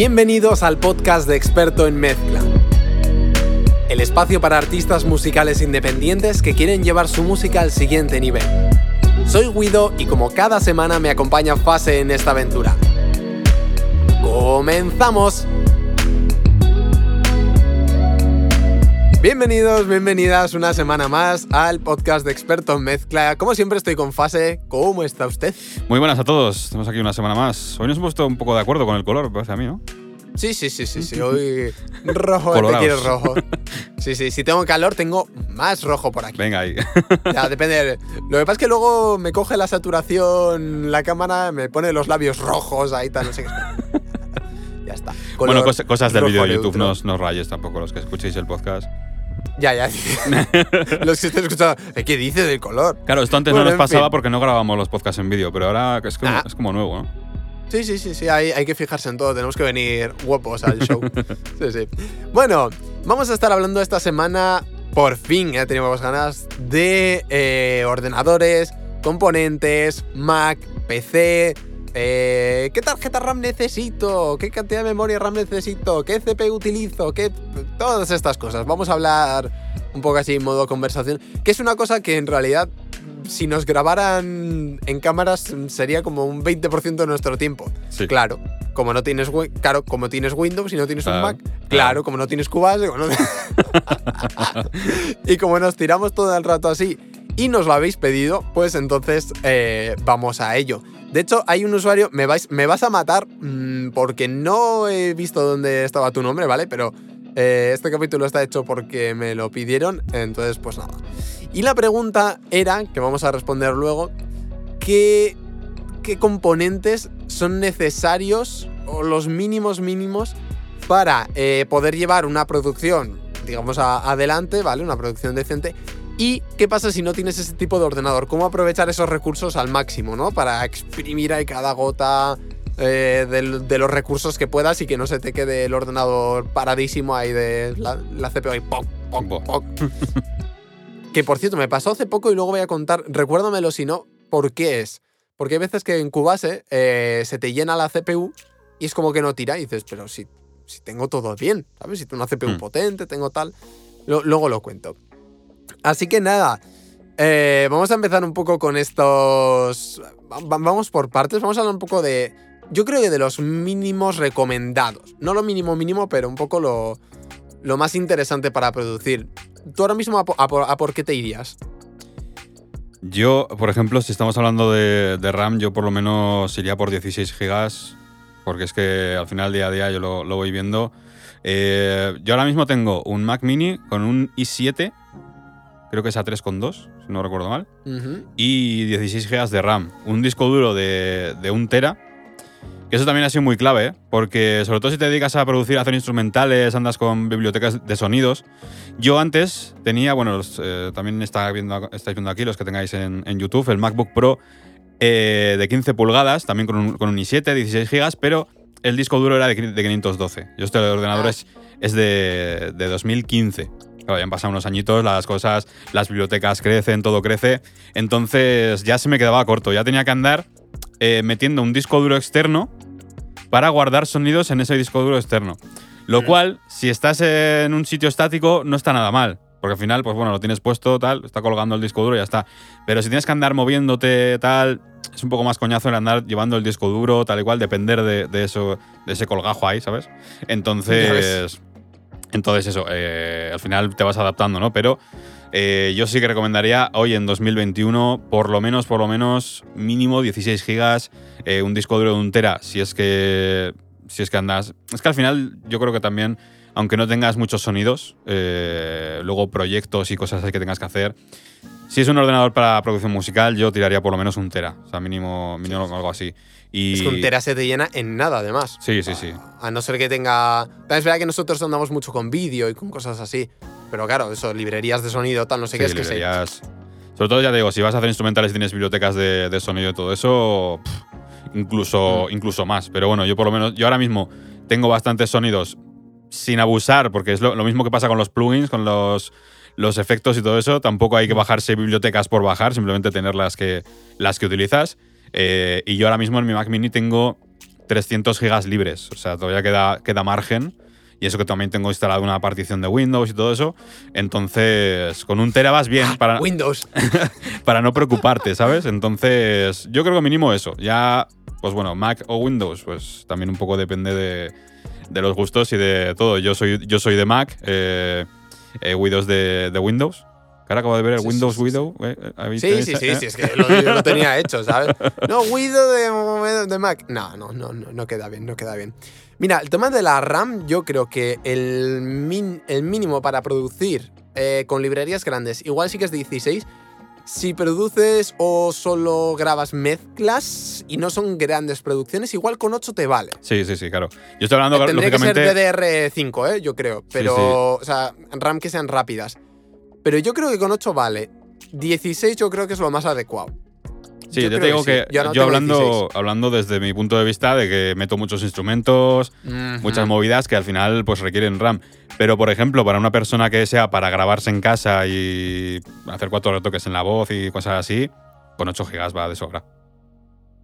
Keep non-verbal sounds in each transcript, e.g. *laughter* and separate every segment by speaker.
Speaker 1: Bienvenidos al podcast de Experto en Mezcla. El espacio para artistas musicales independientes que quieren llevar su música al siguiente nivel. Soy Guido y como cada semana me acompaña Fase en esta aventura. ¡Comenzamos! Bienvenidos, bienvenidas una semana más al podcast de Experto en Mezcla. Como siempre estoy con Fase. ¿Cómo está usted?
Speaker 2: Muy buenas a todos, estamos aquí una semana más. Hoy nos hemos puesto un poco de acuerdo con el color, me parece a mí, ¿no?
Speaker 1: Sí, sí, sí, sí, sí. *laughs* Hoy rojo, te quiero rojo. *laughs* Sí, sí. Si tengo calor, tengo más rojo por aquí.
Speaker 2: Venga ahí. *laughs*
Speaker 1: Ya, depende. Lo que pasa es que luego me coge la saturación la cámara, me pone los labios rojos, ahí tal, no sé qué. ya está.
Speaker 2: bueno,
Speaker 1: Color
Speaker 2: cosas del vídeo de YouTube, no, os- no os rayes tampoco los que escuchéis el podcast.
Speaker 1: Ya, ya. los que estén escuchando, "¿Eh, ¿qué dice del color?
Speaker 2: Claro, esto antes
Speaker 1: Bueno,
Speaker 2: no nos pasaba
Speaker 1: fin.
Speaker 2: porque no grabábamos los podcasts en vídeo, pero ahora es como,
Speaker 1: Ah.
Speaker 2: es como nuevo, ¿no?
Speaker 1: Sí, sí, sí, sí, hay, hay que fijarse en todo, tenemos que venir guapos al show. *laughs* Sí, sí. Bueno, vamos a estar hablando esta semana, por fin, ya teníamos ganas, de eh, ordenadores, componentes, Mac, PC, eh, qué tarjeta RAM necesito, qué cantidad de memoria RAM necesito, qué CPU utilizo, qué... Todas estas cosas. Vamos a hablar un poco así en modo conversación, que es una cosa que en realidad si nos grabaran en cámaras sería como un 20% de nuestro tiempo.
Speaker 2: Sí.
Speaker 1: Claro, como no tienes claro, como tienes Windows y no tienes un Mac, claro,
Speaker 2: claro.
Speaker 1: como no tienes Cubase, no- *laughs* y como nos tiramos todo el rato así y nos lo habéis pedido, pues entonces eh, vamos a ello. De hecho, hay un usuario, me, vais, me vas a matar mm, porque no he visto dónde estaba tu nombre, ¿vale? Pero eh, este capítulo está hecho porque me lo pidieron, entonces pues nada. Y la pregunta era, que vamos a responder luego, ¿qué, qué componentes son necesarios o los mínimos mínimos para eh, poder llevar una producción, digamos, a- adelante, ¿vale? Una producción decente. ¿Y qué pasa si no tienes ese tipo de ordenador? ¿Cómo aprovechar esos recursos al máximo, ¿no? Para exprimir ahí cada gota eh, de, los recursos que puedas y que no se te quede el ordenador paradísimo ahí de la, la CPU ahí, poc, poc, poc. *laughs* que por cierto, me pasó hace poco y luego voy a contar, recuérdamelo si no, por qué es. Porque hay veces que en Cubase eh, se te llena la CPU y es como que no tira y dices, pero si, si tengo todo bien, ¿sabes? Si tengo una CPU
Speaker 2: Hmm.
Speaker 1: potente, tengo tal. Lo- luego lo cuento. Así que nada, eh, vamos a empezar un poco con estos... va- va- Vamos por partes, vamos a hablar un poco de... Yo creo que de los mínimos recomendados. No lo mínimo mínimo, pero un poco lo, lo más interesante para producir. ¿Tú ahora mismo a, po- a por- a por qué te irías?
Speaker 2: Yo, por ejemplo, si estamos hablando de, de RAM, yo por lo menos iría por 16 gigas, porque es que al final día a día yo lo, lo voy viendo. Eh, yo ahora mismo tengo un Mac mini con un i7, creo que es a 3.2, si no recuerdo mal. Y 16 GB de RAM. Un disco duro de, de 1 tera. Que eso también ha sido muy clave, ¿eh? porque sobre todo si te dedicas a producir, a hacer instrumentales, andas con bibliotecas de sonidos. Yo antes tenía, bueno, los, eh, también está viendo, estáis viendo aquí los que tengáis en, en YouTube, el MacBook Pro eh, de 15 pulgadas, también con un, con un i7, 16 GB, pero el disco duro era de, de 512. Yo este ordenador
Speaker 1: Ah.
Speaker 2: es, es de, de 2015. Claro, ya han pasado unos añitos, las cosas, las bibliotecas crecen, todo crece. Entonces ya se me quedaba corto. Ya tenía que andar eh, metiendo un disco duro externo para guardar sonidos en ese disco duro externo. Lo cual, si estás en un sitio estático, no está nada mal. Porque al final, pues bueno, lo tienes puesto, tal, está colgando el disco duro y ya está. Pero si tienes que andar moviéndote, tal, es un poco más coñazo el andar llevando el disco duro, tal igual, depender de, de eso, de ese colgajo ahí, ¿sabes? Entonces. Entonces, eso, eh, al final te vas adaptando, ¿no? Pero eh, yo sí que recomendaría hoy en 2021, por lo menos, por lo menos, mínimo 16 gigas, eh, un disco duro de un tera, si es que. Si es que andas. Es que al final, yo creo que también aunque no tengas muchos sonidos, eh, luego proyectos y cosas así que tengas que hacer. Si es un ordenador para producción musical, yo tiraría por lo menos un tera, o sea, mínimo, mínimo algo así. Y
Speaker 1: Es que un tera se te llena en nada, además.
Speaker 2: Sí, sí, sí.
Speaker 1: A no ser que tenga. Es verdad que nosotros andamos mucho con vídeo y con cosas así. Pero claro, eso, librerías de sonido, tal, no sé
Speaker 2: Sí,
Speaker 1: qué es que sí.
Speaker 2: librerías- Sobre todo, ya te digo, si vas a hacer instrumentales y tienes bibliotecas de, de sonido y todo eso, pff, incluso,
Speaker 1: Mm.
Speaker 2: incluso más. Pero bueno, yo por lo menos, yo ahora mismo tengo bastantes sonidos sin abusar, porque es lo, lo mismo que pasa con los plugins, con los, los efectos y todo eso. Tampoco
Speaker 1: Mm.
Speaker 2: hay que bajarse bibliotecas por bajar, simplemente tener las que, las que utilizas. Eh, y yo ahora mismo en mi Mac Mini tengo 300 gigas libres, o sea, todavía queda, queda margen. Y eso que también tengo instalado una partición de Windows y todo eso. Entonces, con un tera vas bien para,
Speaker 1: Windows. *laughs*
Speaker 2: para no preocuparte, ¿sabes? Entonces, yo creo que mínimo eso. Ya, pues bueno, Mac o Windows, pues también un poco depende de, de los gustos y de todo. Yo soy, yo soy de Mac, eh, eh, Windows de, de Windows. Ahora acabo de ver el
Speaker 1: Sí, sí,
Speaker 2: Windows
Speaker 1: sí, sí.
Speaker 2: Widow. eh, ¿habéis-
Speaker 1: Sí, sí, sí,
Speaker 2: eh?
Speaker 1: sí, es que *laughs* lo, yo lo tenía hecho, ¿sabes? No, Windows de, de Mac. No, no, no, no, no queda bien, no queda bien. Mira, el tema de la RAM, yo creo que el, min- el mínimo para producir eh, con librerías grandes, igual sí que es 16. Si produces o solo grabas mezclas y no son grandes producciones, igual con 8 te vale.
Speaker 2: Sí, sí, sí, claro. Yo estoy hablando,
Speaker 1: Tendría que ser
Speaker 2: lógicamente.
Speaker 1: DDR5, ¿eh? yo creo.
Speaker 2: Sí,
Speaker 1: Pero,
Speaker 2: sí.
Speaker 1: o sea, RAM que sean rápidas. Pero yo creo que con 8 vale. 16 yo creo que es lo más adecuado.
Speaker 2: Sí,
Speaker 1: Yo
Speaker 2: yo, te digo
Speaker 1: que sí. Yo
Speaker 2: hablando,
Speaker 1: 16.
Speaker 2: hablando desde mi punto de vista de que meto muchos instrumentos, muchas movidas que al final pues requieren RAM. Pero, por ejemplo, para una persona que sea para grabarse en casa y hacer cuatro retoques en la voz y cosas así, con 8 gigas va de sobra.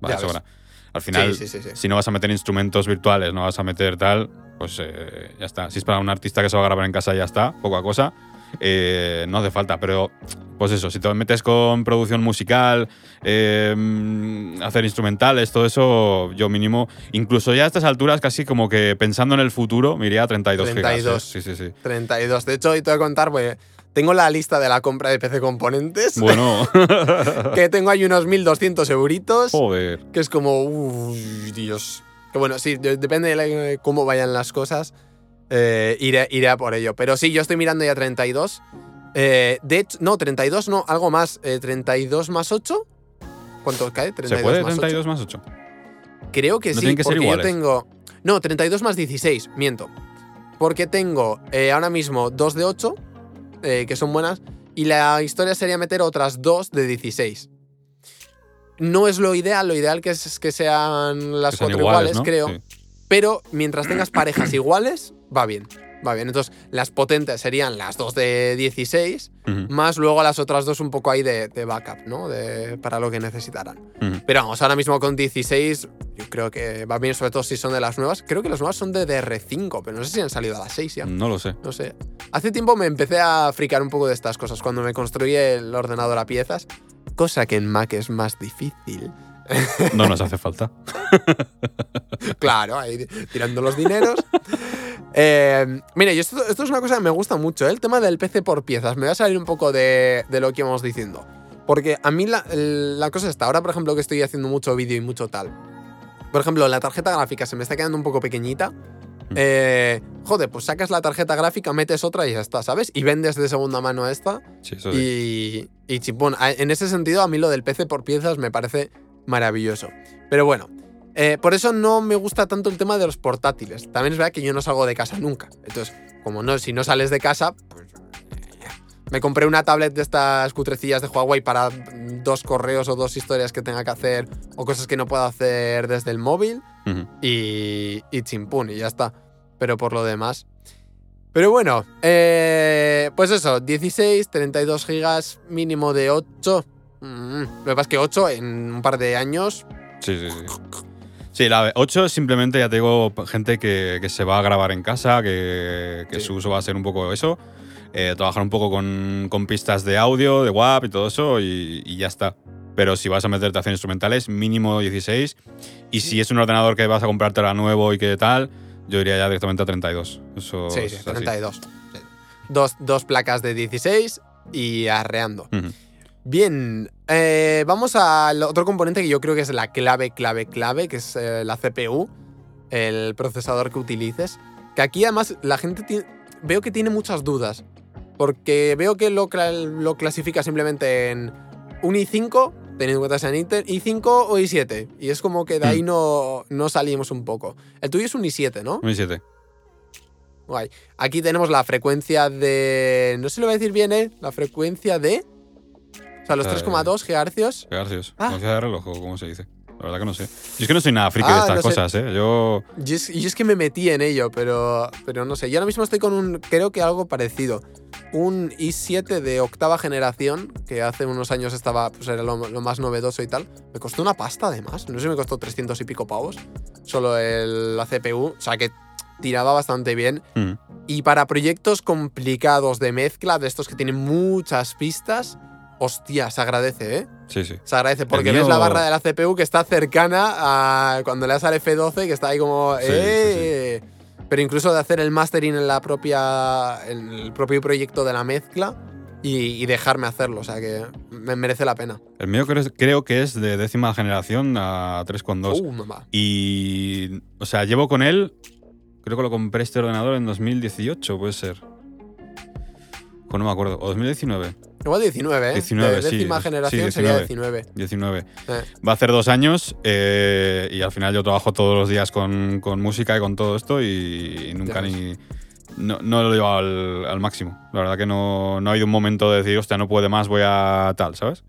Speaker 2: Va
Speaker 1: Ya
Speaker 2: de
Speaker 1: ves.
Speaker 2: sobra. Al final,
Speaker 1: sí, sí.
Speaker 2: si no vas a meter instrumentos virtuales, no vas a meter tal, pues eh, ya está. Si es para un artista que se va a grabar en casa, ya está, poca cosa. Eh, no hace falta, pero pues eso, si te metes con producción musical, eh, mm, hacer instrumentales, todo eso, yo mínimo, incluso ya a estas alturas, casi como que pensando en el futuro, me iría a 32,
Speaker 1: 32.
Speaker 2: gigas. ¿eh? Sí, sí, sí.
Speaker 1: 32. De hecho, hoy te voy a contar, pues tengo la lista de la compra de PC componentes.
Speaker 2: Bueno, *laughs*
Speaker 1: que tengo ahí unos 1200 euritos.
Speaker 2: joder.
Speaker 1: Que es como, uy, Dios. Que bueno, sí, de- depende de cómo vayan las cosas. Eh, iré, iré a por ello. Pero sí, yo estoy mirando ya 32. Eh, de hecho, no, 32 no, algo más. eh, 32 más 8. ¿Cuánto cae? 32
Speaker 2: ¿Se puede
Speaker 1: más 8.
Speaker 2: 32 más 8?
Speaker 1: Creo que
Speaker 2: No
Speaker 1: sí,
Speaker 2: que
Speaker 1: porque yo tengo. No, 32 más 16, miento. Porque tengo eh, ahora mismo 2 de 8, eh, que son buenas, y la historia sería meter otras 2 de 16. No es lo ideal, lo ideal que es que sean las
Speaker 2: Que
Speaker 1: cuatro iguales,
Speaker 2: ¿no?
Speaker 1: creo.
Speaker 2: Sí.
Speaker 1: Pero mientras tengas parejas *clears throat* iguales, va bien. Va bien. Entonces, las potentes serían las 2 de 16,
Speaker 2: Ujú,
Speaker 1: más luego las otras dos un poco ahí de, de backup, ¿no? De, para lo que necesitaran. Pero vamos, ahora mismo con 16, yo creo que va bien, sobre todo si son de las nuevas. Creo que las nuevas son de DR5, pero no sé si han salido a las 6 ya.
Speaker 2: No lo sé.
Speaker 1: No sé. Hace tiempo me empecé a fricar un poco de estas cosas cuando me construí el ordenador a piezas, cosa que en Mac es más difícil.
Speaker 2: No nos hace falta. *laughs*
Speaker 1: Claro, ahí tirando los dineros. Eh, mire, y esto, esto es una cosa que me gusta mucho, ¿eh? el tema del PC por piezas. Me voy a salir un poco de, de lo que íbamos diciendo. Porque a mí la, la cosa está, ahora por ejemplo que estoy haciendo mucho vídeo y mucho tal. Por ejemplo, la tarjeta gráfica se me está quedando un poco pequeñita. Eh, joder, pues sacas la tarjeta gráfica, metes otra y ya está, ¿sabes? Y vendes de segunda mano esta.
Speaker 2: Sí, eso sí.
Speaker 1: Y, y chipón, en ese sentido, a mí lo del PC por piezas me parece maravilloso. Pero bueno, eh, por eso no me gusta tanto el tema de los portátiles. También es verdad que yo no salgo de casa nunca. Entonces, como no, si no sales de casa, pues. eh, Me compré una tablet de estas cutrecillas de Huawei para dos correos o dos historias que tenga que hacer o cosas que no puedo hacer desde el móvil y, y chimpún, y ya está. Pero por lo demás. Pero bueno, eh, pues eso, 16, 32 gigas, mínimo de 8. Mm, lo que pasa es que 8 en un par de años.
Speaker 2: Sí, sí, sí. Sí, la 8 es simplemente, ya te digo, gente que, que se va a grabar en casa, que, que
Speaker 1: Sí.
Speaker 2: su uso va a ser un poco eso. eh, trabajar un poco con, con pistas de audio, de WAP y todo eso, y, y ya está. Pero si vas a meterte a hacer instrumentales, mínimo 16. Y si es un ordenador que vas a comprarte ahora nuevo y que tal, yo iría ya directamente a 32. Eso
Speaker 1: sí, sí,
Speaker 2: así.
Speaker 1: 32. Sí. Dos, dos placas de 16 y arreando.
Speaker 2: Ujú.
Speaker 1: Bien, eh, vamos al otro componente que yo creo que es la clave, clave, clave, que es eh, la CPU, el procesador que utilices. Que aquí además la gente tiene- veo que tiene muchas dudas. Porque veo que lo, cla- lo clasifica simplemente en un i5, teniendo en cuenta que sea en Intel, i5 o i7. Y es como que de ahí
Speaker 2: Hmm.
Speaker 1: no, no salimos un poco. El tuyo es un i7, ¿no?
Speaker 2: Un i7.
Speaker 1: Guay. Aquí tenemos la frecuencia de. No sé si lo voy a decir bien, ¿eh? La frecuencia de. O sea, los
Speaker 2: Eh,
Speaker 1: 3,2 GHz.
Speaker 2: Garcios.
Speaker 1: Ah.
Speaker 2: De reloj, ¿cómo se dice? La verdad que no sé. Yo es que no soy nada friki
Speaker 1: Ah,
Speaker 2: de estas
Speaker 1: no sé.
Speaker 2: cosas, ¿eh? Yo.
Speaker 1: Yo es, yo es que me metí en ello, pero, pero no sé. Yo ahora mismo estoy con un, creo que algo parecido. Un i7 de octava generación, que hace unos años estaba, pues era lo, lo más novedoso y tal. Me costó una pasta además. No sé si me costó 300 y pico pavos. Solo el, la CPU. O sea que tiraba bastante bien.
Speaker 2: mm,
Speaker 1: Y para proyectos complicados de mezcla, de estos que tienen muchas pistas, hostia, se agradece, ¿eh?
Speaker 2: Sí, sí.
Speaker 1: Se agradece porque
Speaker 2: mío-
Speaker 1: ves la barra de la CPU que está cercana a cuando le das al F12, que está ahí como.
Speaker 2: Sí, sí,
Speaker 1: ¡eh! Pero incluso de hacer el mastering en la propia. en el propio proyecto de la mezcla y, y dejarme hacerlo. O sea que me merece la pena.
Speaker 2: El mío creo, creo que es de décima generación a 3,2.
Speaker 1: Uh, mamá.
Speaker 2: Y. O sea, llevo con él. Creo que lo compré este ordenador en 2018, puede ser. Pues no me acuerdo. O 2019.
Speaker 1: Igual 19, ¿eh?
Speaker 2: 19,
Speaker 1: de décima
Speaker 2: sí,
Speaker 1: generación
Speaker 2: 19.
Speaker 1: sería 19.
Speaker 2: 19.
Speaker 1: Eh.
Speaker 2: Va a hacer dos años eh, y al final yo trabajo todos los días con, con música y con todo esto y, nunca ni. No, no lo llevo al, al máximo. La verdad que no, no ha habido un momento de decir, hostia, no puede más, voy a tal, ¿sabes?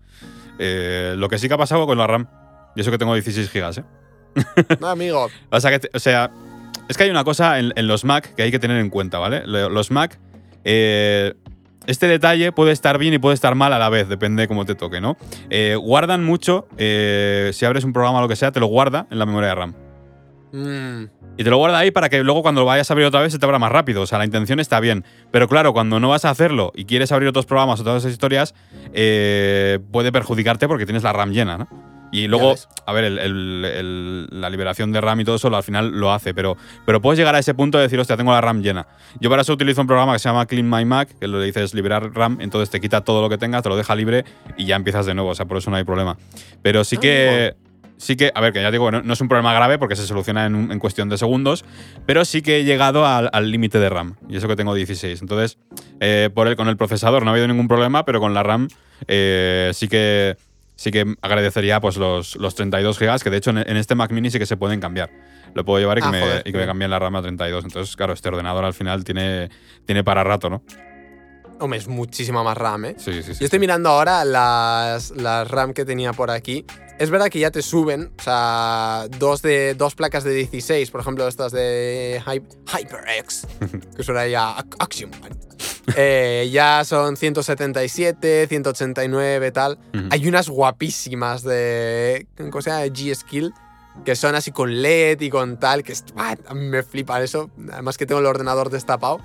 Speaker 2: Eh, lo que sí que ha pasado con la RAM, y eso que tengo 16 gigas, ¿eh?
Speaker 1: No, *laughs* amigo. *laughs*
Speaker 2: O sea, que o sea, es que hay una cosa en, en los Mac que hay que tener en cuenta, ¿vale? Lo- Los Mac, eh, este detalle puede estar bien y puede estar mal a la vez, depende de cómo te toque, ¿no? Eh, guardan mucho, eh, si abres un programa o lo que sea, te lo guarda en la memoria de RAM.
Speaker 1: Mm,
Speaker 2: Y te lo guarda ahí para que luego cuando lo vayas a abrir otra vez se te abra más rápido. O sea, la intención está bien. Pero claro, cuando no vas a hacerlo y quieres abrir otros programas o todas esas historias, eh, puede perjudicarte porque tienes la RAM llena, ¿no? Y luego, a ver, el- el- el- la liberación de RAM y todo eso al final lo hace, pero, pero puedes llegar a ese punto de decir, hostia, tengo la RAM llena. Yo para eso utilizo un programa que se llama Clean My Mac, que lo dices liberar RAM, entonces te quita todo lo que tengas, te lo deja libre y ya empiezas de nuevo, o sea, por eso no hay problema. Pero sí
Speaker 1: Ah,
Speaker 2: que, sí que, a ver, que ya digo, no, no es un problema grave porque se soluciona en, un- en cuestión de segundos, pero sí que he llegado al al límite de RAM, y eso que tengo 16. Entonces, eh, por el, con el procesador no ha habido ningún problema, pero con la RAM eh, sí que sí que agradecería pues los, los 32 GB, que de hecho en, en este Mac Mini sí que se pueden cambiar. Lo puedo llevar y que,
Speaker 1: Ah,
Speaker 2: me,
Speaker 1: joder,
Speaker 2: y que me
Speaker 1: bien.
Speaker 2: cambien la RAM a 32. Entonces, claro, este ordenador al final tiene, tiene para rato, ¿no?
Speaker 1: Hombre, es muchísima más RAM, ¿eh?
Speaker 2: Sí, sí, sí.
Speaker 1: Yo estoy mirando ahora las, las RAM que tenía por aquí. Es verdad que ya te suben, o sea, dos, de, dos placas de 16, por ejemplo, estas de Hy- HyperX, *laughs* que suena ya a- Axiom. *laughs* Eh, ya son 177, 189, tal. Hay unas guapísimas de. ¿Cómo se llama? G-Skill. Que son así con LED y con tal. Que a mí me flipa eso. Además que tengo el ordenador destapado.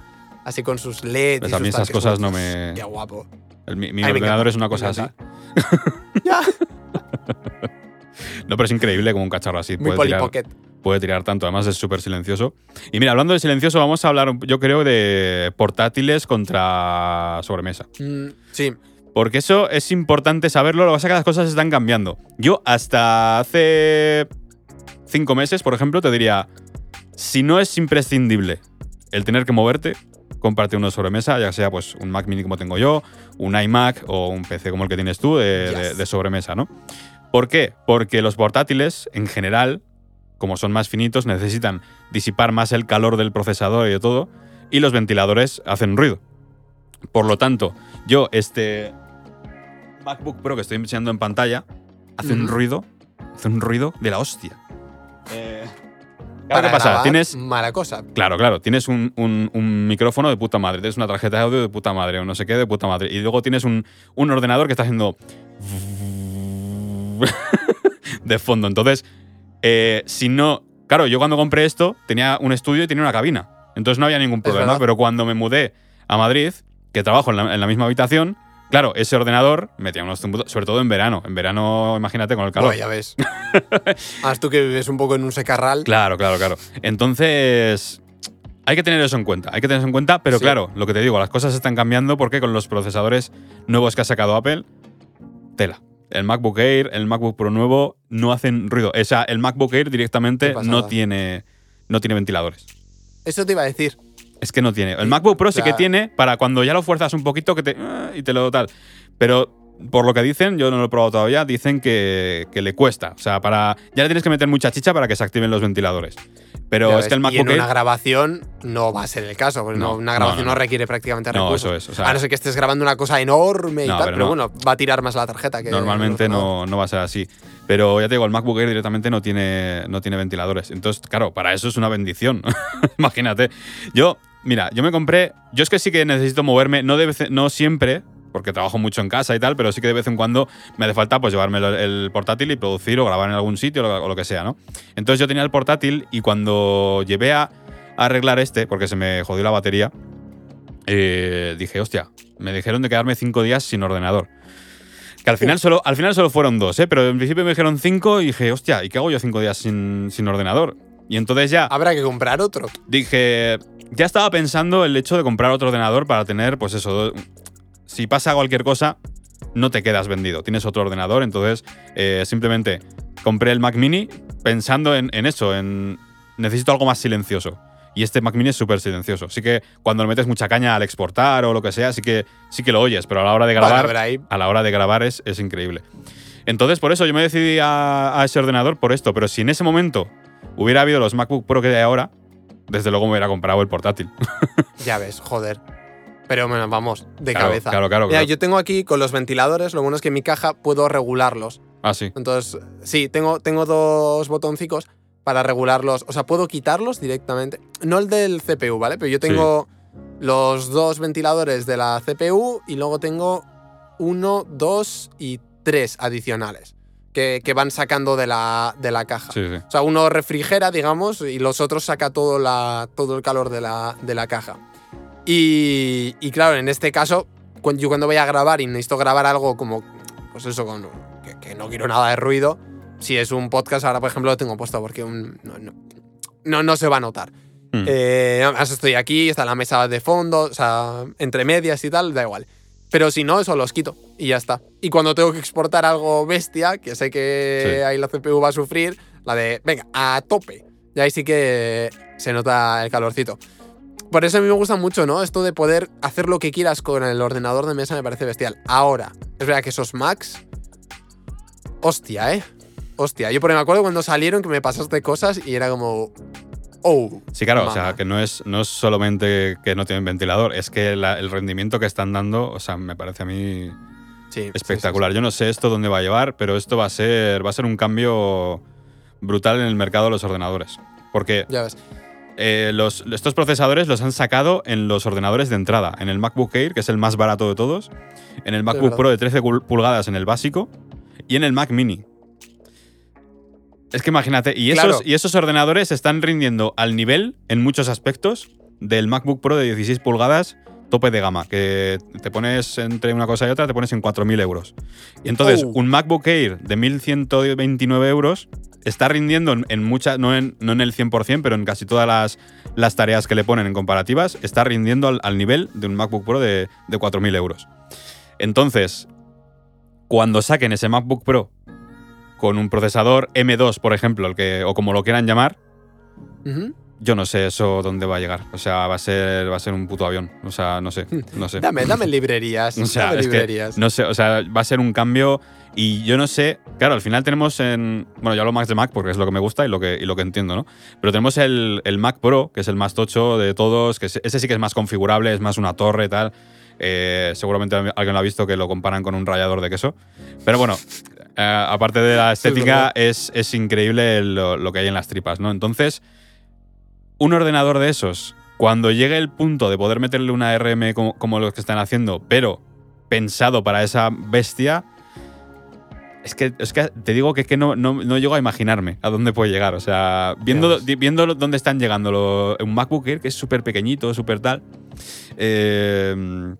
Speaker 1: Así con sus LED.
Speaker 2: Pues
Speaker 1: y
Speaker 2: a mí
Speaker 1: sus
Speaker 2: esas cosas no me-
Speaker 1: Qué guapo.
Speaker 2: El- mi ordenador es una cosa así. *laughs*
Speaker 1: ya.
Speaker 2: No, pero es increíble como un cacharro así.
Speaker 1: Muy Pocket.
Speaker 2: Puede tirar tanto, además es súper silencioso. Y mira, hablando de silencioso, vamos a hablar, yo creo, de portátiles contra sobremesa.
Speaker 1: Mm, sí.
Speaker 2: Porque eso es importante saberlo, lo que pasa es que las cosas están cambiando. Yo hasta hace cinco meses, por ejemplo, te diría, si no es imprescindible el tener que moverte, cómprate una sobremesa, ya sea pues un Mac mini como tengo yo, un iMac o un PC como el que tienes tú de, de-
Speaker 1: Yes.
Speaker 2: de sobremesa, ¿no? ¿Por qué? Porque los portátiles, en general, como son más finitos, necesitan disipar más el calor del procesador y de todo, y los ventiladores hacen ruido. Por lo tanto, yo este MacBook Pro que estoy enseñando en pantalla hace un ruido, hace un ruido de la hostia. Eh, claro, ¿qué pasa? Tienes,
Speaker 1: Mala cosa.
Speaker 2: Claro, claro. Tienes un, un- un micrófono de puta madre, tienes una tarjeta de audio de puta madre, o no sé qué de puta madre. Y luego tienes un, un ordenador que está haciendo. *laughs* de fondo. Entonces, eh, si no. Claro, yo cuando compré esto tenía un estudio y tenía una cabina. Entonces no había ningún problema. Pero cuando me mudé a Madrid, que trabajo en la, en la misma habitación, claro, ese ordenador metía unos sobre todo en verano. En verano, imagínate con el calor.
Speaker 1: Bueno, ya ves. *laughs* Haz tú que vives un poco en un secarral.
Speaker 2: Claro, claro, claro. Entonces, hay que tener eso en cuenta. Hay que tener eso en cuenta, pero
Speaker 1: Sí.
Speaker 2: claro, lo que te digo, las cosas están cambiando porque con los procesadores nuevos que ha sacado Apple, tela. El MacBook Air, el MacBook Pro nuevo no hacen ruido. O sea, el MacBook Air directamente no tiene, no tiene ventiladores.
Speaker 1: Eso te iba a decir.
Speaker 2: Es que no tiene. El MacBook Pro sí que tiene para cuando ya lo fuerzas un poquito que te, ah, y te lo tal. Pero por lo que dicen, yo no lo he probado todavía, dicen que, que le cuesta. O sea, para ya le tienes que meter mucha chicha para que se activen los ventiladores. Pero
Speaker 1: Ya
Speaker 2: es
Speaker 1: ves,
Speaker 2: que el
Speaker 1: y
Speaker 2: MacBook
Speaker 1: en
Speaker 2: Air
Speaker 1: una grabación no va a ser el caso,
Speaker 2: No,
Speaker 1: no, una grabación
Speaker 2: no,
Speaker 1: requiere prácticamente recursos.
Speaker 2: eso es, o sea-
Speaker 1: a no ser que estés grabando una cosa enorme y tal,
Speaker 2: pero
Speaker 1: pero,
Speaker 2: no.
Speaker 1: bueno, va a tirar más la tarjeta que
Speaker 2: Normalmente no, no va a ser así. Pero ya te digo, el MacBook Air directamente no tiene, no tiene ventiladores. Entonces, claro, para eso es una bendición. *laughs* Imagínate. Yo, mira, yo me compré. Yo es que sí que necesito moverme, no, de no siempre, porque trabajo mucho en casa y tal, pero sí que de vez en cuando me hace falta pues llevarme el, portátil y producir o grabar en algún sitio o lo, que sea, ¿no? Entonces yo tenía el portátil y cuando llevé a, a arreglar este, porque se me jodió la batería, eh, dije, hostia, me dijeron de quedarme cinco días sin ordenador. Que al final, solo, al final solo fueron dos, ¿eh? pero en principio me dijeron cinco y dije, hostia, ¿y qué hago yo cinco días sin, sin ordenador? Y entonces ya
Speaker 1: Habrá que comprar otro.
Speaker 2: dije, ya estaba pensando el hecho de comprar otro ordenador para tener, pues eso, si pasa cualquier cosa, no te quedas vendido, tienes otro ordenador, entonces eh, simplemente compré el Mac mini pensando en, en eso, en necesito algo más silencioso. Y este Mac mini es súper silencioso. Así que cuando le metes mucha caña al exportar o lo que sea, sí que, sí que lo oyes, pero a la hora de grabar a la hora de grabar es, es increíble. Entonces, por eso yo me decidí a, a ese ordenador por esto. Pero si en ese momento hubiera habido los MacBook Pro que hay ahora, desde luego me hubiera comprado el portátil.
Speaker 1: Ya ves, joder. Pero bueno, vamos, de
Speaker 2: Claro,
Speaker 1: cabeza.
Speaker 2: claro, claro,
Speaker 1: Mira,
Speaker 2: claro.
Speaker 1: yo tengo aquí con los ventiladores, lo bueno es que en mi caja puedo regularlos.
Speaker 2: Ah, sí.
Speaker 1: Entonces, sí, tengo, tengo dos botoncicos para regularlos. O sea, puedo quitarlos directamente. No el del CPU, ¿vale? Pero yo tengo los dos ventiladores de la CPU y luego tengo uno, dos y tres adicionales que, que van sacando de la, de la caja.
Speaker 2: Sí, sí.
Speaker 1: O sea, uno refrigera, digamos, y los otros saca todo, la, todo el calor de la, de la caja. Y, y claro, en este caso, cuando, yo cuando voy a grabar y necesito grabar algo como, pues eso, con, que, que no quiero nada de ruido, si es un podcast, ahora por ejemplo lo tengo puesto porque un- no, no, no, no se va a notar.
Speaker 2: Mm.
Speaker 1: Eh, además estoy aquí, está la mesa de fondo, o sea, entre medias y tal, da igual. Pero si no, eso los quito y ya está. Y cuando tengo que exportar algo bestia, que sé que
Speaker 2: Sí.
Speaker 1: ahí la CPU va a sufrir, la de, venga, a tope. Y ahí sí que se nota el calorcito. Por eso a mí me gusta mucho, ¿no? Esto de poder hacer lo que quieras con el ordenador de mesa me parece bestial. Ahora, es verdad que esos Macs. Hostia, ¿eh? Hostia. Yo porque me acuerdo cuando salieron que me pasaste cosas y era como. Oh.
Speaker 2: Sí, claro, o sea, que no es, no es solamente que no tienen ventilador, es que la- el rendimiento que están dando, o sea, me parece a mí
Speaker 1: Sí, sí,
Speaker 2: espectacular. Yo no sé esto dónde va a llevar, pero esto va a ser, va a ser un cambio brutal en el mercado de los ordenadores. Porque.
Speaker 1: Ya ves.
Speaker 2: Eh, los, estos procesadores los han sacado en los ordenadores de entrada, en el MacBook Air, que es el más barato de todos, en el MacBook. Pro de 13 cul- pulgadas en el básico y en el Mac Mini. Es que imagínate, y esos,
Speaker 1: Claro.
Speaker 2: y esos ordenadores están rindiendo al nivel, en muchos aspectos, del MacBook Pro de 16 pulgadas tope de gama, que te pones entre una cosa y otra, te pones en 4.000 euros. Y entonces,
Speaker 1: Oh.
Speaker 2: un MacBook Air de 1.129 euros está rindiendo en, muchas, no en, no en el 100%, pero en casi todas las, las tareas que le ponen en comparativas, está rindiendo al, nivel de un MacBook Pro de, de 4.000 euros. Entonces, cuando saquen ese MacBook Pro con un procesador M2, por ejemplo, el que, o como lo quieran llamar. Yo no sé eso dónde va a llegar. O sea, va a ser, va a ser un puto avión. O sea, no sé, no sé.
Speaker 1: Dame, dame librerías. *laughs*
Speaker 2: O sea,
Speaker 1: dame
Speaker 2: es que
Speaker 1: librerías.
Speaker 2: no sé, o sea, va a ser un cambio y yo no sé, claro, al final tenemos en, bueno, yo hablo más de Mac porque es lo que me gusta y lo que, y lo que entiendo, ¿no? Pero tenemos el, el Mac Pro, que es el más tocho de todos, que ese ese sí que es más configurable, es más una torre y tal. Eh, seguramente alguien lo ha visto que lo comparan con un rallador de queso. Pero bueno, eh, aparte de la estética, es, es increíble lo, lo que hay en las tripas, ¿no? Entonces, un ordenador de esos, cuando llegue el punto de poder meterle una RM como, como los que están haciendo, pero pensado para esa bestia, es que, es que te digo que, es que no, no, no llego a imaginarme a dónde puede llegar. O sea, viendo, viendo dónde están llegando lo- un MacBook Air, que es súper pequeñito, súper tal. eh,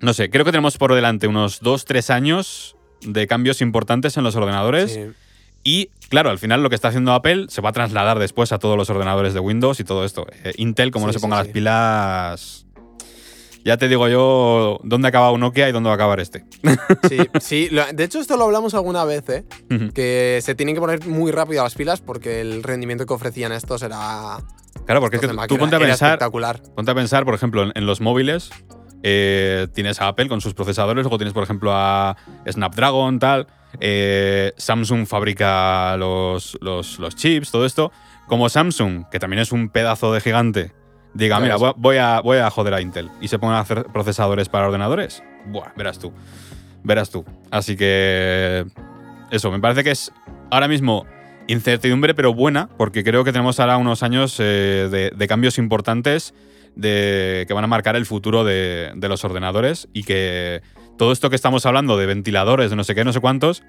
Speaker 2: no sé, creo que tenemos por delante unos 2-3 años de cambios importantes en los ordenadores.
Speaker 1: Sí.
Speaker 2: Y claro, al final lo que está haciendo Apple se va a trasladar después a todos los ordenadores de Windows y todo esto. Eh, Intel, como no se
Speaker 1: sí,
Speaker 2: ponga las
Speaker 1: sí.
Speaker 2: pilas, ya te digo yo dónde acaba un Nokia y dónde va a acabar este. *laughs*
Speaker 1: Sí, sí. De hecho, esto lo hablamos alguna vez, ¿eh? Que se tienen que poner muy rápido las pilas porque el rendimiento que ofrecían estos era.
Speaker 2: Claro, porque es que tú ponte a pensar,
Speaker 1: espectacular.
Speaker 2: ponte a pensar, por ejemplo, en, en los móviles, eh, tienes a Apple con sus procesadores, luego tienes, por ejemplo, a Snapdragon, tal. eh, Samsung fabrica los, los- los chips, todo esto. Como Samsung, que también es un pedazo de gigante, diga,
Speaker 1: Claro,
Speaker 2: mira, voy a- voy a, voy a joder a Intel y se pongan a hacer procesadores para ordenadores, buah, verás tú. Verás tú. Así que. Eso, me parece que es ahora mismo incertidumbre, pero buena, porque creo que tenemos ahora unos años eh, de, de cambios importantes de, que van a marcar el futuro de, de los ordenadores y que todo esto que estamos hablando de ventiladores, de no sé qué, no sé cuántos,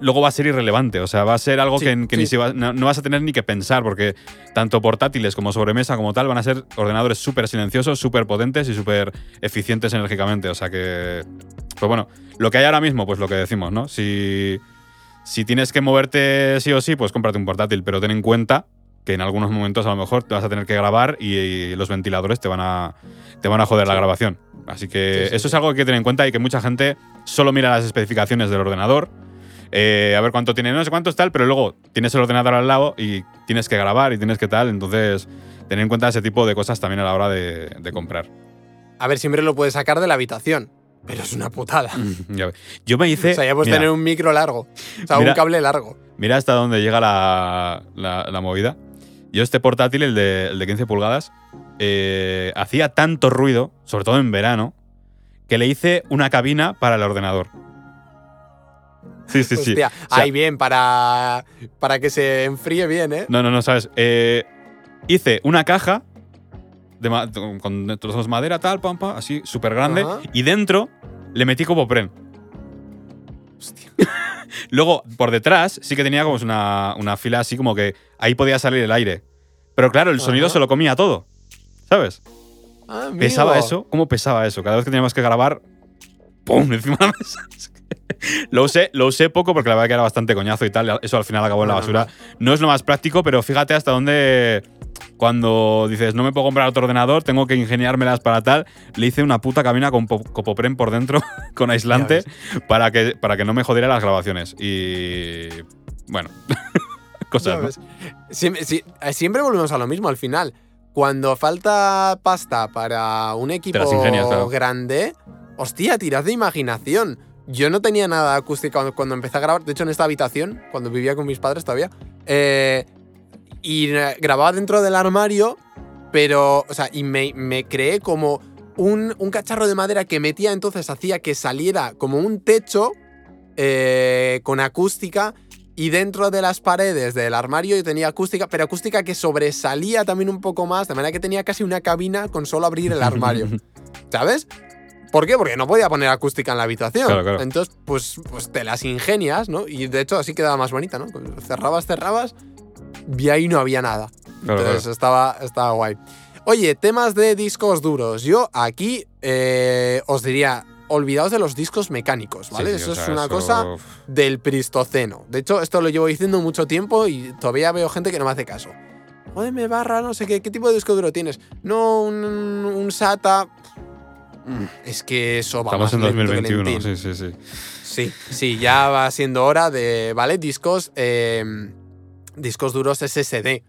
Speaker 2: luego va a ser irrelevante. O sea, va a ser algo
Speaker 1: Sí,
Speaker 2: que, que ni va- no, no vas a tener ni que pensar, porque tanto portátiles como sobremesa como tal van a ser ordenadores súper silenciosos, súper potentes y súper eficientes enérgicamente. O sea que, pues bueno, lo que hay ahora mismo, pues lo que decimos, ¿no? Si, si tienes que moverte sí o sí, pues cómprate un portátil, pero ten en cuenta que en algunos momentos a lo mejor te vas a tener que grabar y, y los ventiladores te van a, te van a joder la grabación. Así que
Speaker 1: Sí, sí,
Speaker 2: eso es algo que hay que tener en cuenta y que mucha gente solo mira las especificaciones del ordenador, eh, a ver cuánto tiene, no sé cuánto es tal, pero luego tienes el ordenador al lado y tienes que grabar y tienes que tal, entonces tener en cuenta ese tipo de cosas también a la hora de, de comprar.
Speaker 1: A ver, siempre lo puedes sacar de la habitación, pero es una putada. *laughs*
Speaker 2: Yo me hice...
Speaker 1: O sea, ya puedes
Speaker 2: mira,
Speaker 1: tener un micro largo. O sea,
Speaker 2: Mira-
Speaker 1: un cable largo.
Speaker 2: Mira hasta dónde llega la, la- la movida. Yo este portátil, el de, el de 15 pulgadas, eh, hacía tanto ruido, sobre todo en verano, que le hice una cabina para el ordenador. Sí, sí, sí.
Speaker 1: Hostia,
Speaker 2: O sea-
Speaker 1: ahí bien, para, para que se enfríe bien, ¿eh?
Speaker 2: No, no, no, sabes. Eh, hice una caja de con trozos de madera, tal, pam, pam, así, súper grande, y dentro le metí como pren. *laughs* Luego, por detrás, sí que tenía como una, una fila así como que ahí podía salir el aire. Pero claro, el sonido
Speaker 1: Ajá.
Speaker 2: se lo comía todo. ¿Sabes?
Speaker 1: Ah, amigo.
Speaker 2: Pesaba eso. ¿Cómo pesaba eso? Cada vez que teníamos que grabar, ¡pum! *laughs* encima de la mesa. lo, usé, lo usé poco porque la verdad que era bastante coñazo y tal. Eso al final acabó en la basura. No es lo más práctico, pero fíjate hasta dónde. Cuando dices, no me puedo comprar otro ordenador, tengo que ingeniármelas para tal, le hice una puta cabina con po- copopren por dentro, *laughs* con aislante, para que, para que no me jodiera las grabaciones. Y. Bueno. *laughs* cosas, ¿no?
Speaker 1: Siempre, eh, siempre volvemos a lo mismo al final. Cuando falta pasta para un equipo
Speaker 2: las ingenias, claro.
Speaker 1: grande, hostia, tirad de imaginación. Yo no tenía nada acústica cuando, cuando empecé a grabar. De hecho, en esta habitación, cuando vivía con mis padres todavía, eh, y grababa dentro del armario, pero, o sea, y me, me creé como un, un cacharro de madera que metía entonces, hacía que saliera como un techo eh, con acústica y dentro de las paredes del armario yo tenía acústica, pero acústica que sobresalía también un poco más, de manera que tenía casi una cabina con solo abrir el armario. *laughs* ¿Sabes? ¿Por qué? Porque no podía poner acústica en la habitación.
Speaker 2: Claro, claro.
Speaker 1: Entonces, pues, pues te las ingenias, ¿no? Y de hecho así quedaba más bonita, ¿no? Cerrabas, cerrabas y ahí no había nada.
Speaker 2: Claro,
Speaker 1: Entonces
Speaker 2: claro.
Speaker 1: Estaba, estaba guay. Oye, temas de discos duros. Yo aquí eh, os diría, olvidaos de los discos mecánicos, ¿vale?
Speaker 2: Sí, sí,
Speaker 1: eso
Speaker 2: o
Speaker 1: es una
Speaker 2: eso-
Speaker 1: cosa del Pristoceno. De hecho, esto lo llevo diciendo mucho tiempo y todavía veo gente que no me hace caso. Joder, me barra, no sé qué. ¿Qué tipo de disco duro tienes? No, un, un SATA. Mm, Es que eso va
Speaker 2: Estamos
Speaker 1: más
Speaker 2: en
Speaker 1: lento que
Speaker 2: 2021,
Speaker 1: lentín.
Speaker 2: sí, sí, sí.
Speaker 1: Sí, sí, ya va siendo hora de, ¿vale? Discos, eh, discos duros SSD.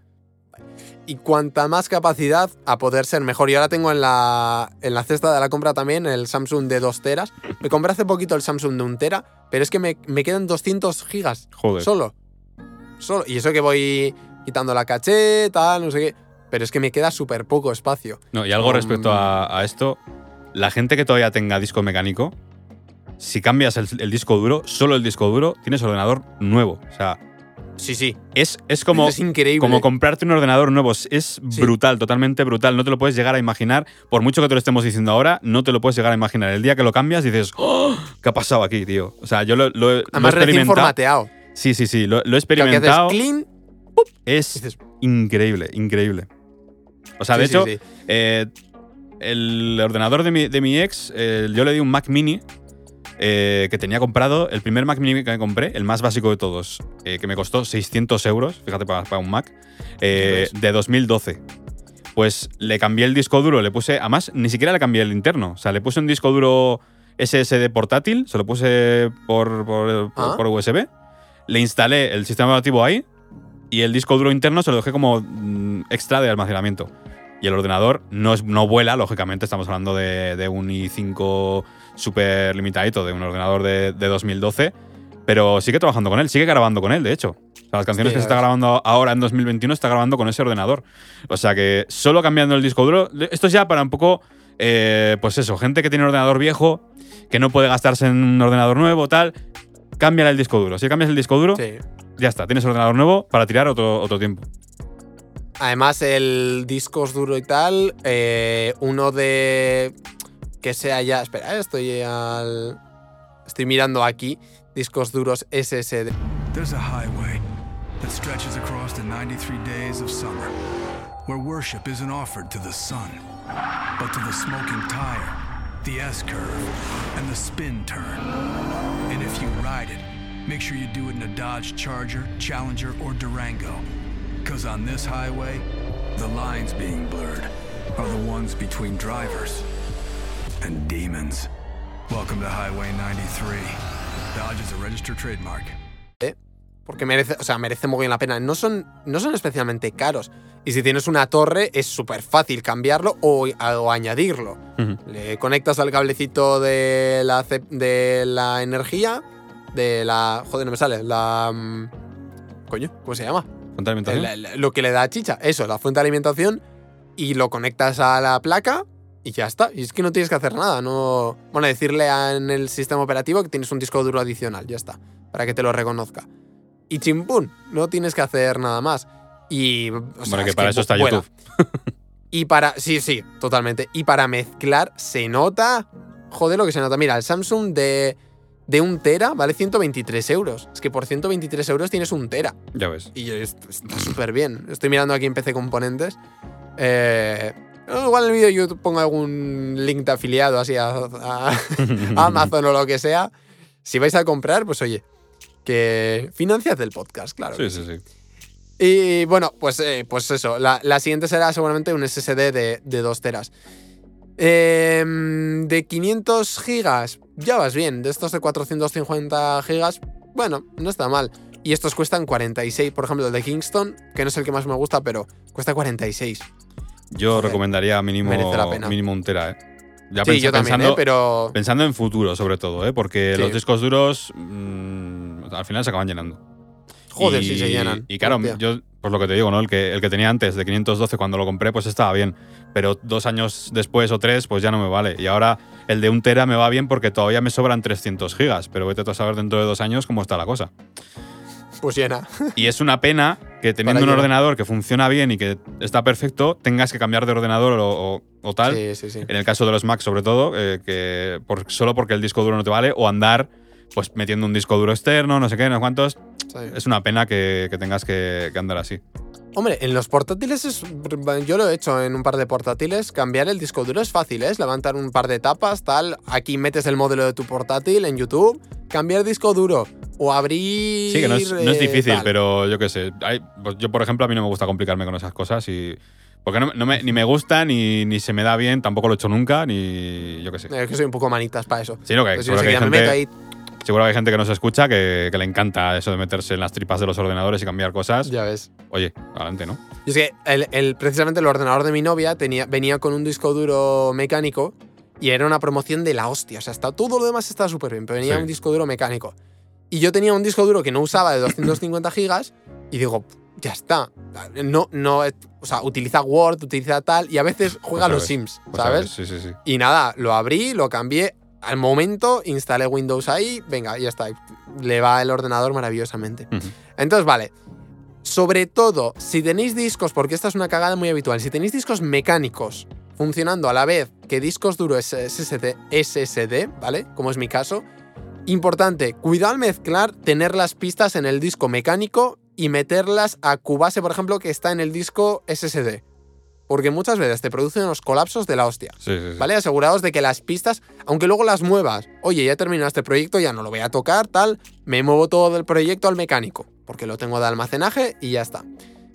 Speaker 1: Y cuanta más capacidad, a poder ser mejor. Y ahora tengo en la, en la cesta de la compra también el Samsung de 2 teras. Me compré hace poquito el Samsung de 1 tera, pero es que me, me quedan 200 gigas
Speaker 2: Joder.
Speaker 1: solo. Solo. Y eso que voy quitando la caché, tal, no sé qué. Pero es que me queda súper poco espacio.
Speaker 2: No, y algo
Speaker 1: Um,
Speaker 2: respecto a, a esto, la gente que todavía tenga disco mecánico, si cambias el, el disco duro, solo el disco duro, tienes ordenador nuevo. O sea,
Speaker 1: Sí, sí.
Speaker 2: es, es como,
Speaker 1: es increíble.
Speaker 2: como comprarte un ordenador nuevo. Es,
Speaker 1: Sí.
Speaker 2: brutal, totalmente brutal. No te lo puedes llegar a imaginar. Por mucho que te lo estemos diciendo ahora, no te lo puedes llegar a imaginar. El día que lo cambias dices, ¡Oh! ¿qué ha pasado aquí, tío? O sea, yo lo, lo- lo he
Speaker 1: Además, recién
Speaker 2: experimentado.
Speaker 1: formateado.
Speaker 2: Sí, sí, sí, lo, lo he
Speaker 1: Que haces
Speaker 2: experimentado.
Speaker 1: clean,
Speaker 2: Es
Speaker 1: dices,
Speaker 2: increíble, increíble. O sea,
Speaker 1: Sí,
Speaker 2: de
Speaker 1: sí,
Speaker 2: hecho, eh, el ordenador de mi, de mi ex, eh, yo le di un Mac Mini eh, que tenía comprado, el primer Mac Mini que me compré, el más básico de todos, eh, que me costó 600 euros, fíjate, para, para un Mac, eh, de 2012. Pues le cambié el disco duro, le puse, además, ni siquiera le cambié el interno, o sea, le puse un disco duro SSD portátil, se lo puse por, por, por-
Speaker 1: Ah.
Speaker 2: por USB, le instalé el sistema operativo ahí y el disco duro interno se lo dejé como mm, extra de almacenamiento. Y el ordenador no, es, no vuela, lógicamente, estamos hablando de, de un i5 súper limitadito, de un ordenador de, de 2012, pero sigue trabajando con él, sigue grabando con él, de hecho. O sea, las canciones
Speaker 1: Sí,
Speaker 2: que se está
Speaker 1: es.
Speaker 2: grabando ahora en 2021 está grabando con ese ordenador. O sea que solo cambiando el disco duro, esto es ya para un poco, eh, pues eso, gente que tiene un ordenador viejo, que no puede gastarse en un ordenador nuevo, tal, cambia el disco duro. Si cambias el disco duro,
Speaker 1: Sí.
Speaker 2: ya está, tienes ordenador nuevo para tirar otro, otro tiempo.
Speaker 1: Además, el discos duro y tal, eh, uno de. Que sea ya. Espera, eh, estoy al. Estoy mirando aquí. Discos duros SSD.
Speaker 3: There's a highway that stretches across the 93 days of summer, where worship isn't offered to the sun, but to the smoking tire, the S curve, and the spin turn. And if you ride it, make sure you do it in a Dodge Charger, Challenger, or Durango. Because on this highway, the lines being blurred are the ones between drivers and demons. Welcome to Highway 93. Dodge is a registered trademark.
Speaker 1: Porque merece, o sea, merece muy bien la pena. No son, no son especialmente caros. Y si tienes una torre, es súper fácil cambiarlo o, o añadirlo.
Speaker 2: Ujú.
Speaker 1: Le conectas al cablecito de la, de la energía. De la. Joder, no me sale. La. mm, Coño, ¿cómo se llama?
Speaker 2: ¿Fuente de alimentación?
Speaker 1: Lo que le da chicha. Eso, la fuente de alimentación. Y lo conectas a la placa. Y ya está. Y es que no tienes que hacer nada. No. Bueno, decirle a- en el sistema operativo que tienes un disco duro adicional. Ya está. Para que te lo reconozca. Y chimpún. No tienes que hacer nada más. Y. o sea,
Speaker 2: que
Speaker 1: es
Speaker 2: para eso está
Speaker 1: vuela.
Speaker 2: YouTube. *laughs*
Speaker 1: Y para. Sí, sí, totalmente. Y para mezclar, se nota. Joder, lo que se nota. Mira, el Samsung de. De un tera vale 123 euros. Es que por 123 euros tienes un tera.
Speaker 2: Ya ves.
Speaker 1: Y est- está súper bien. Estoy mirando aquí en PC Componentes. Eh, igual en el vídeo YouTube pongo algún link de afiliado así a, a- a *laughs* Amazon o lo que sea. Si vais a comprar, pues oye, que financiad el podcast, claro.
Speaker 2: Sí, sí, sí.
Speaker 1: Y bueno, pues, eh, pues eso. La, la siguiente será seguramente un SSD de, de 2 teras. Em, de 500 gigas, ya vas bien. De estos de 450 gigas, bueno, no está mal. Y estos cuestan 46. Por ejemplo, el de Kingston, que no es el que más me gusta, pero cuesta 46.
Speaker 2: Yo
Speaker 1: Joder,
Speaker 2: recomendaría mínimo,
Speaker 1: merece la pena.
Speaker 2: mínimo un tera, ¿eh? Ya
Speaker 1: sí,
Speaker 2: pens-
Speaker 1: yo también,
Speaker 2: pensando,
Speaker 1: ¿eh? pero.
Speaker 2: pensando en futuro, sobre todo, ¿eh? Porque
Speaker 1: Sí.
Speaker 2: los discos duros mm, al final se acaban llenando.
Speaker 1: Joder,
Speaker 2: y,
Speaker 1: sí se llenan.
Speaker 2: Y claro,
Speaker 1: Hostia.
Speaker 2: yo, pues lo que te digo, ¿no? El que, el que tenía antes de 512 cuando lo compré, pues estaba bien. Pero dos años después o tres, pues ya no me vale. Y ahora el de un tera me va bien porque todavía me sobran 300 gigas. Pero vete a saber dentro de dos años cómo está la cosa.
Speaker 1: Pues llena.
Speaker 2: Y es una pena que teniendo un ordenador que funciona bien y que está perfecto, tengas que cambiar de ordenador o, o- o tal.
Speaker 1: Sí, sí, sí.
Speaker 2: En el caso de los Mac, sobre todo, eh, que por- solo porque el disco duro no te vale, o andar pues metiendo un disco duro externo, no sé qué, no sé cuántos. Es una pena que, que tengas que, que andar así.
Speaker 1: Hombre, en los portátiles es. Yo lo he hecho en un par de portátiles. Cambiar el disco duro es fácil, ¿eh? Es levantar un par de tapas, tal. Aquí metes el modelo de tu portátil en YouTube. Cambiar disco duro. O abrir.
Speaker 2: Sí, que no es, no es
Speaker 1: eh,
Speaker 2: difícil, pero yo qué sé. Hay- pues yo, por ejemplo, a mí no me gusta complicarme con esas cosas y. Porque no, no me- ni me gusta, ni, ni se me da bien, tampoco lo he hecho nunca, ni yo qué sé.
Speaker 1: Eh, Es que soy un poco manitas para eso.
Speaker 2: Sí, no, que
Speaker 1: Entonces, yo
Speaker 2: que, hay
Speaker 1: enseguida me meto
Speaker 2: gente,
Speaker 1: ahí.
Speaker 2: Seguro que hay gente que nos escucha que, que le encanta eso de meterse en las tripas de los ordenadores y cambiar cosas.
Speaker 1: Ya ves.
Speaker 2: Oye, adelante, ¿no?
Speaker 1: Y es que el, el- precisamente el ordenador de mi novia tenía, venía con un disco duro mecánico y era una promoción de la hostia. O sea, está, todo lo demás estaba súper bien, pero venía
Speaker 2: Sí.
Speaker 1: un disco duro mecánico. Y yo tenía un disco duro que no usaba de 250 gigas y digo, ya está. No, no, o sea, utiliza Word, utiliza tal y a veces juega a
Speaker 2: Pues
Speaker 1: los
Speaker 2: sabes,
Speaker 1: Sims,
Speaker 2: Pues
Speaker 1: ¿sabes?
Speaker 2: Sí, sí, sí.
Speaker 1: Y nada, lo abrí, lo cambié. Al momento instalé Windows ahí, venga, ya está. Le va el ordenador maravillosamente. Entonces, vale. Sobre todo, si tenéis discos, porque esta es una cagada muy habitual, si tenéis discos mecánicos funcionando a la vez que discos duros SSD, SSD, ¿vale? Como es mi caso. Importante, cuidado al mezclar, tener las pistas en el disco mecánico y meterlas a Cubase, por ejemplo, que está en el disco SSD. Porque muchas veces te producen unos colapsos de la hostia.
Speaker 2: Sí, sí, sí.
Speaker 1: ¿Vale? Aseguraos de que las pistas, aunque luego las muevas, oye, ya he terminado este proyecto, ya no lo voy a tocar, tal, me muevo todo del proyecto al mecánico, porque lo tengo de almacenaje y ya está.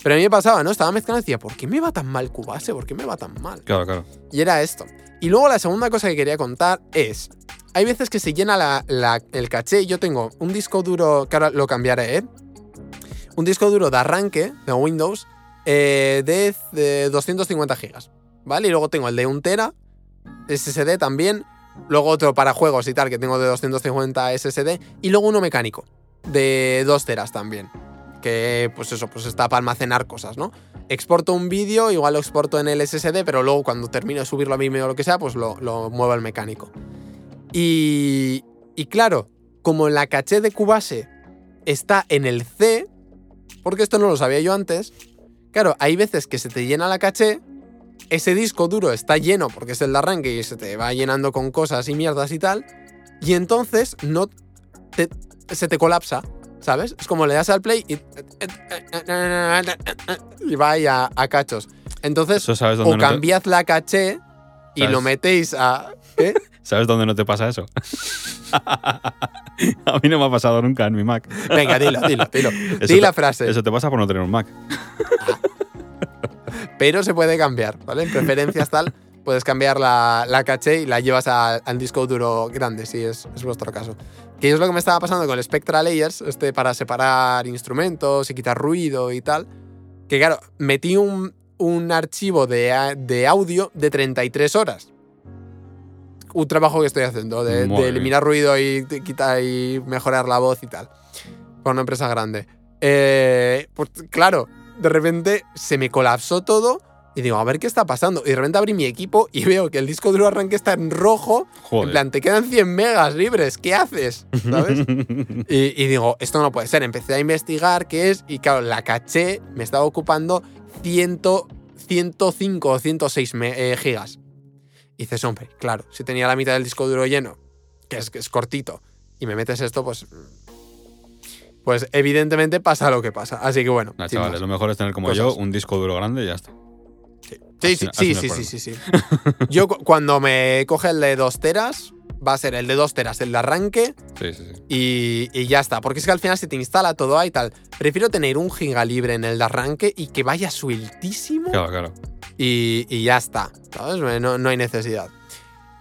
Speaker 1: Pero a mí me pasaba, ¿no? Estaba mezclando y decía, ¿por qué me va tan mal Cubase? ¿Por qué me va tan mal?
Speaker 2: Claro, claro.
Speaker 1: Y era esto. Y luego la segunda cosa que quería contar es, hay veces que se llena la- la- el caché, yo tengo un disco duro, que ahora lo cambiaré, ¿eh? un disco duro de arranque de Windows eh, de, de 250 gigas, ¿vale? Y luego tengo el de 1 tera SSD también, luego otro para juegos y tal que tengo de 250 SSD y luego uno mecánico de 2 teras también, que pues eso, pues está para almacenar cosas, ¿no? Exporto un vídeo, igual lo exporto en el SSD, pero luego cuando termino de subirlo a Vimeo o lo que sea, pues lo, lo muevo al mecánico. Y, y claro, como la caché de Cubase está en el C, porque esto no lo sabía yo antes, claro, hay veces que se te llena la caché, ese disco duro está lleno porque es el de arranque y se te va llenando con cosas y mierdas y tal, y entonces no te- se te colapsa, ¿sabes? Es como le das al play y, y va ahí a, a cachos. Entonces,
Speaker 2: Eso sabes dónde
Speaker 1: o
Speaker 2: no te-
Speaker 1: la caché y
Speaker 2: ¿Sabes?
Speaker 1: lo metéis a... *laughs*
Speaker 2: ¿Sabes dónde no te pasa eso? *laughs* a mí no me ha pasado nunca en mi Mac.
Speaker 1: Venga, dilo, dilo, dilo.
Speaker 2: Eso
Speaker 1: Di
Speaker 2: te-
Speaker 1: la frase.
Speaker 2: Eso te pasa por no tener un Mac. *laughs*
Speaker 1: pero se puede cambiar, ¿vale? En preferencias tal, *laughs* puedes cambiar la, la caché y la llevas a- al disco duro grande, si es, es vuestro caso. Que es lo que me estaba pasando con el Spectra Layers, este para separar instrumentos y quitar ruido y tal. Que claro, metí un, un archivo de, de audio de 33 horas. Un trabajo que estoy haciendo, de, eliminar ruido y de quitar y mejorar la voz y tal. Para una empresa grande. Eh, pues claro, de repente se me colapsó todo y digo, a ver qué está pasando. Y de repente abrí mi equipo y *laughs* veo que el disco duro arranque está en rojo.
Speaker 2: Joder.
Speaker 1: En plan, te quedan 100 megas libres, ¿qué haces? ¿Sabes? *laughs* y, y digo, esto no puede ser. Empecé a investigar qué es y claro, la caché me estaba ocupando 100, 105 o 106 me- eh, gigas. Y dices, hombre, claro, si tenía la mitad del disco duro lleno, que es, que es cortito, y me metes esto, pues... Pues evidentemente pasa lo que pasa. Así que bueno.
Speaker 2: Nah, chavales, lo mejor es tener como
Speaker 1: Cosas.
Speaker 2: yo un disco duro grande y ya está.
Speaker 1: Sí, sí,
Speaker 2: así
Speaker 1: sí, sí, sí, sí, sí. Yo cu- cuando me coge el de 2 teras, va a ser el de 2 teras, el de arranque, *laughs*
Speaker 2: Sí, sí, sí.
Speaker 1: y, y ya está. Porque es que al final se te instala todo ahí y tal. Prefiero tener un giga libre en el de arranque y que vaya sueltísimo
Speaker 2: Claro, claro.
Speaker 1: y, y ya está. ¿Sabes? No, no hay necesidad.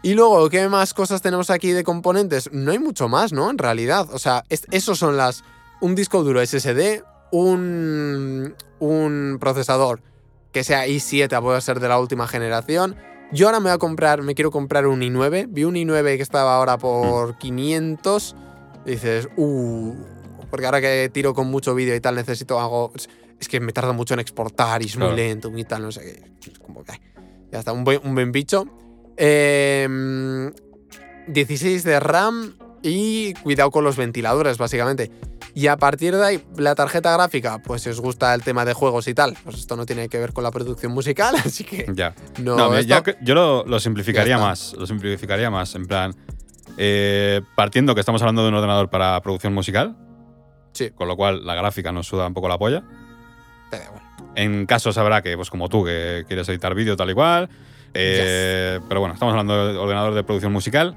Speaker 1: Y luego, ¿qué más cosas tenemos aquí de componentes? No hay mucho más, ¿no? En realidad. O sea, es- esos son las. Un disco duro SSD, un, un procesador que sea i7, puede ser de la última generación. Yo ahora me voy a comprar, me quiero comprar un i9. Vi un i9 que estaba ahora por 500. Y dices, uh, porque ahora que tiro con mucho vídeo y tal, necesito algo. Es que me tarda mucho en exportar y es muy lento y tal, no sé qué. Es como que. Ya está, un buen, un buen bicho. Em, 16 de RAM y cuidado con los ventiladores, básicamente. Y a partir de ahí, la tarjeta gráfica, pues si os gusta el tema de juegos y tal, pues esto no tiene que ver con la producción musical, *laughs* así que
Speaker 2: Ya.
Speaker 1: no.
Speaker 2: No, me-
Speaker 1: esto-
Speaker 2: ya yo lo, lo simplificaría más. Lo simplificaría más. En plan, eh, partiendo que estamos hablando de un ordenador para producción musical,
Speaker 1: Sí,
Speaker 2: con lo cual la gráfica nos suda un poco la polla.
Speaker 1: te da igual.
Speaker 2: En casos habrá que, pues como tú, que quieres editar vídeo tal y cual. Eh, Pero bueno, estamos hablando de ordenador de producción musical.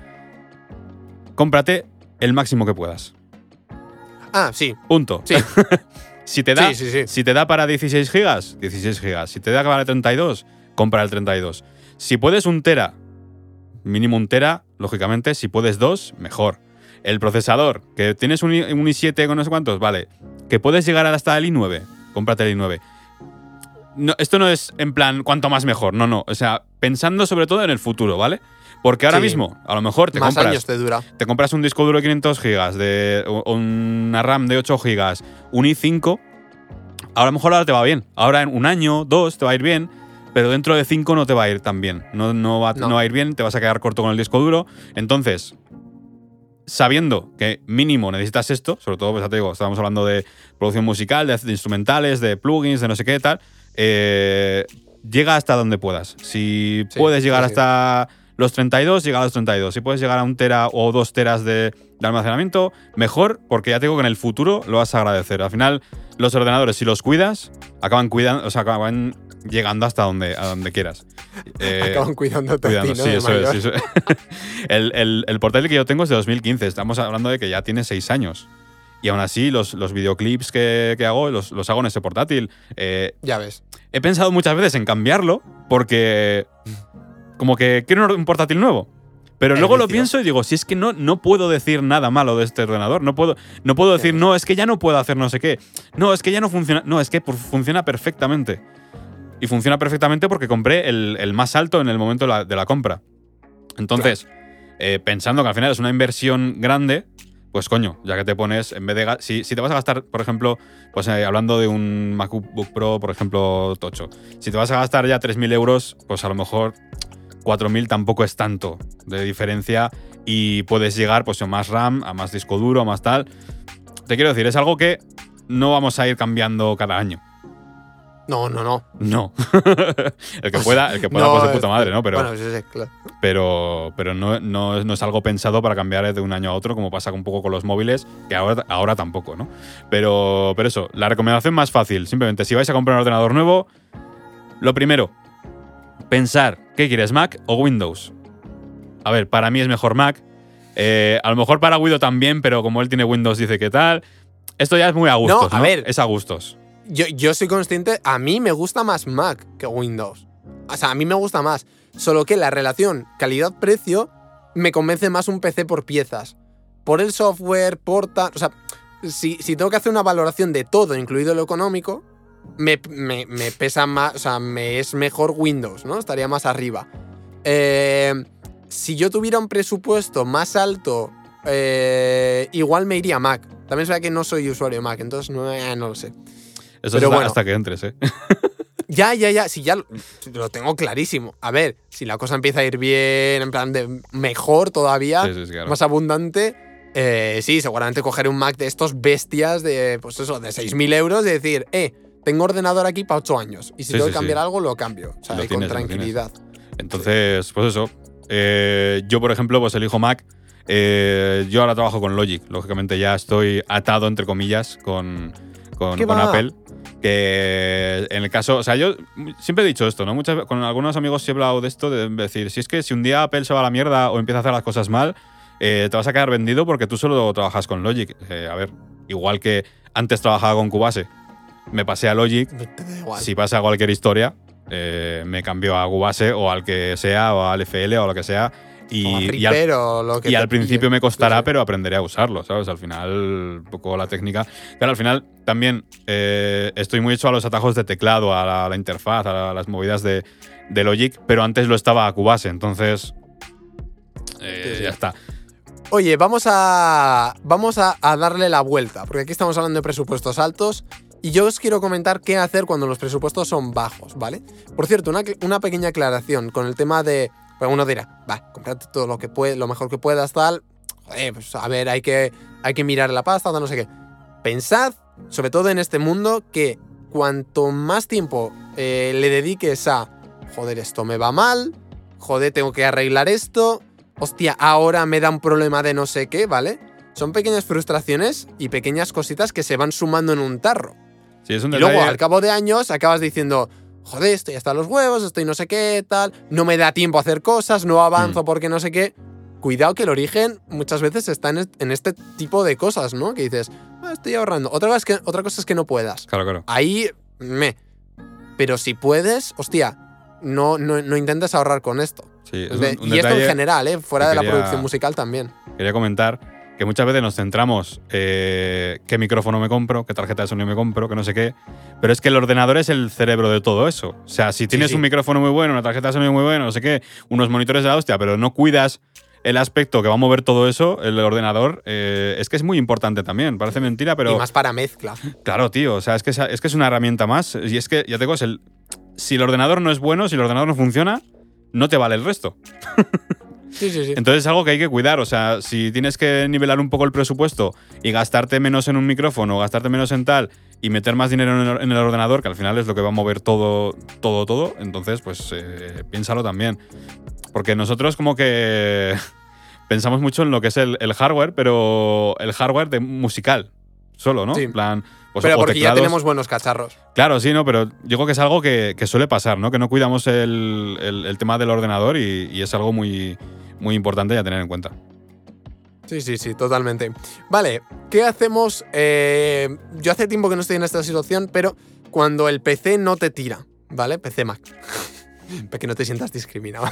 Speaker 2: Cómprate el máximo que puedas.
Speaker 1: Ah, sí,
Speaker 2: Punto.
Speaker 1: sí. *laughs*
Speaker 2: Si te da,
Speaker 1: Sí, sí, sí.
Speaker 2: si te da para 16 gigas, 16 gigas. Si te da para 32, compra el 32. Si puedes un tera, mínimo un tera, lógicamente. Si puedes dos, mejor. El procesador, que tienes un, i- un i7 con no sé cuántos, vale. Que puedes llegar hasta el i9, cómprate el i9. No, esto no es en plan cuanto más mejor, no, no. O sea, pensando sobre todo en el futuro, ¿vale? Porque ahora
Speaker 1: Sí.
Speaker 2: mismo, a lo mejor te
Speaker 1: Más
Speaker 2: compras
Speaker 1: años te dura.
Speaker 2: te compras un disco duro de 500 gigas, de una RAM de 8 gigas, un i5, a lo mejor ahora te va bien. Ahora en un año, dos, te va a ir bien, pero dentro de 5 no te va a ir tan bien. No, no, va,
Speaker 1: No.
Speaker 2: no va a ir bien, te vas a quedar corto con el disco duro. Entonces, sabiendo que mínimo necesitas esto, sobre todo, pues ya te digo, estábamos hablando de producción musical, de, de instrumentales, de plugins, de no sé qué tal, eh, llega hasta donde puedas. Si
Speaker 1: Sí,
Speaker 2: puedes llegar
Speaker 1: sí, sí.
Speaker 2: Los 32, llega a los 32. Si puedes llegar a un tera o dos teras de, de almacenamiento, mejor, porque ya te digo que en el futuro lo vas a agradecer. Al final, los ordenadores, si los cuidas, acaban cuidando, o sea, acaban llegando hasta donde, a donde quieras. *laughs* Eh,
Speaker 1: Acaban cuidándote a ti,
Speaker 2: cuidando,
Speaker 1: ¿no?
Speaker 2: sí, eso es, sí, eso es. el, el, el portátil que yo tengo es de 2015. Estamos hablando de que ya tiene seis años. Y aún así, los, los videoclips que, que hago, los, los hago en ese portátil. Eh,
Speaker 1: Ya ves.
Speaker 2: he pensado muchas veces en cambiarlo porque como que quiero un portátil nuevo. Pero luego lo pienso y digo, si es que no, no puedo decir nada malo de este ordenador, no puedo, no puedo decir, no, es que ya no puedo hacer no sé qué, no, es que ya no funciona, no, es que funciona perfectamente. Y funciona perfectamente porque compré el, el más alto en el momento de la, de la compra. Entonces, eh, pensando que al final es una inversión grande, pues coño, ya que te pones, en vez de. Si, si te vas a gastar, por ejemplo, pues eh, hablando de un MacBook Pro, por ejemplo, tocho, si te vas a gastar ya 3.000 euros, pues a lo mejor 4.000 tampoco es tanto de diferencia y puedes llegar pues a más RAM, a más disco duro, a más tal. Te quiero decir, es algo que no vamos a ir cambiando cada año.
Speaker 1: No, no, no.
Speaker 2: No. *laughs* el que pueda, el que pueda,
Speaker 1: No,
Speaker 2: pues de puta madre, ¿no? Pero,
Speaker 1: Bueno, sí, sí, claro.
Speaker 2: pero, pero no, no, es- no es algo pensado para cambiar de un año a otro, como pasa un poco con los móviles, que ahora, ahora tampoco, ¿no? Pero, pero eso, la recomendación más fácil, simplemente si vais a comprar un ordenador nuevo, lo primero, pensar, ¿qué quieres, Mac o Windows? A ver, para mí es mejor Mac. Eh, a lo mejor para Guido también, pero como él tiene Windows, dice que tal. Esto ya es muy a gustos,
Speaker 1: a
Speaker 2: ¿no?
Speaker 1: ver.
Speaker 2: Es a gustos.
Speaker 1: Yo, yo soy consciente, a mí me gusta más Mac que Windows. O sea, a mí me gusta más. Solo que la relación calidad-precio me convence más un PC por piezas. Por el software, por tal. O sea, si, si tengo que hacer una valoración de todo, incluido lo económico, me, me- me pesa más. O sea, me es mejor Windows, ¿no? Estaría más arriba. Eh, si yo tuviera un presupuesto más alto, eh, igual me iría a Mac. También es verdad que no soy usuario de Mac, entonces no, eh, no lo sé.
Speaker 2: Eso
Speaker 1: Pero
Speaker 2: es
Speaker 1: bueno.
Speaker 2: hasta que entres, ¿eh? *laughs*
Speaker 1: Ya, ya, ya, sí, ya lo, lo tengo clarísimo. A ver, si la cosa empieza a ir bien, en plan de mejor todavía,
Speaker 2: Sí, sí, sí, claro.
Speaker 1: más abundante, eh, sí, seguramente cogeré un Mac de estos bestias de, pues eso, de 6.000 euros y decir, eh, tengo ordenador aquí para 8 años. Y si
Speaker 2: Sí,
Speaker 1: tengo
Speaker 2: sí,
Speaker 1: que cambiar
Speaker 2: sí.
Speaker 1: algo, lo cambio. O sea, y con
Speaker 2: tienes,
Speaker 1: tranquilidad.
Speaker 2: Entonces, pues eso. Eh, yo, por ejemplo, pues elijo Mac. Eh, yo ahora trabajo con Logic. Lógicamente ya estoy atado, entre comillas, con, con,
Speaker 1: ¿Qué
Speaker 2: con? Apple. Que en el caso, o sea, yo siempre he dicho esto, ¿no? Muchas, con algunos amigos sí he hablado de esto, de decir, si es que si un día Apple se va a la mierda o empieza a hacer las cosas mal, eh, te vas a quedar vendido porque tú solo trabajas con Logic. A ver, igual que antes trabajaba con Cubase, me pasé a Logic, si pasa cualquier historia, eh, me cambio a Cubase o al que sea, o al FL o lo que sea. Y,
Speaker 1: o a
Speaker 2: y al,
Speaker 1: o lo que
Speaker 2: y al principio me costará,
Speaker 1: Sí, sí.
Speaker 2: pero aprenderé a usarlo, ¿sabes? Al final, un poco la técnica. Claro, al final también eh, estoy muy hecho a los atajos de teclado, a la, a la interfaz, a la- las movidas de, de Logic, pero antes lo estaba a Cubase, entonces. eh,
Speaker 1: sí.
Speaker 2: Ya está.
Speaker 1: Oye, vamos a. Vamos a, a darle la vuelta, porque aquí estamos hablando de presupuestos altos. Y yo os quiero comentar qué hacer cuando los presupuestos son bajos, ¿vale? Por cierto, una, pequeña aclaración con el tema de. Pues uno dirá, va, comprate todo lo que puede, lo mejor que puedas, tal. Joder, pues a ver, hay que, hay que mirar la pasta, no sé qué. Pensad, sobre todo en este mundo, que cuanto más tiempo eh, le dediques a. Joder, esto me va mal. Joder, tengo que arreglar esto hostia, ahora me da un problema de no sé qué, ¿vale? Son pequeñas frustraciones y pequeñas cositas que se van sumando en un tarro.
Speaker 2: Sí, es un
Speaker 1: Y luego, al cabo de años, acabas diciendo, joder, estoy hasta los huevos, estoy no sé qué, tal, no me da tiempo a hacer cosas, no avanzo
Speaker 2: Mm.
Speaker 1: porque no sé qué. Cuidado que el origen muchas veces está en est- en este tipo de cosas, ¿no? Que dices, "Ah, estoy ahorrando. Otra cosa, es que, otra cosa es que no puedas.
Speaker 2: Claro, claro.
Speaker 1: Ahí, me. Pero si puedes, hostia, no, no, no intentes ahorrar con esto.
Speaker 2: Sí, es un- un
Speaker 1: y esto en general, ¿eh? Fuera
Speaker 2: que
Speaker 1: de la
Speaker 2: quería-
Speaker 1: producción musical también.
Speaker 2: quería comentar que muchas veces nos centramos eh, qué micrófono me compro, qué tarjeta de sonido me compro, que no sé qué, pero es que el ordenador es el cerebro de todo eso. O sea, si tienes
Speaker 1: sí.
Speaker 2: un micrófono muy bueno, una tarjeta de sonido muy buena, no sé qué, unos monitores de la hostia, pero no cuidas el aspecto que va a mover todo eso, el ordenador, eh, es que es muy importante también. Parece mentira, pero
Speaker 1: y más para mezcla.
Speaker 2: claro, tío, o sea, es que es, es que es una herramienta más. Y es que, ya te digo, es el, si el ordenador no es bueno, si el ordenador no funciona, no te vale el resto. *laughs*
Speaker 1: Sí, sí, sí.
Speaker 2: Entonces es algo que hay que cuidar. O sea, si tienes que nivelar un poco el presupuesto y gastarte menos en un micrófono, gastarte menos en tal y meter más dinero en el, en el ordenador, que al final es lo que va a mover todo, todo, todo, entonces pues eh, piénsalo también. Porque nosotros como que *laughs* pensamos mucho en lo que es el, el hardware, pero el hardware de musical solo, ¿no?
Speaker 1: Sí.
Speaker 2: En plan, pues,
Speaker 1: Pero porque ya tenemos buenos cacharros.
Speaker 2: Claro, sí, ¿no? Pero digo que es algo que, que suele pasar, ¿no? Que no cuidamos el, el- el tema del ordenador y, y es algo muy, muy importante a tener en cuenta.
Speaker 1: Sí, sí, sí, totalmente. Vale, ¿qué hacemos? Eh, yo hace tiempo que no estoy en esta situación, pero cuando el PC no te tira, ¿vale? PC Mac. *laughs* para que no te sientas discriminado.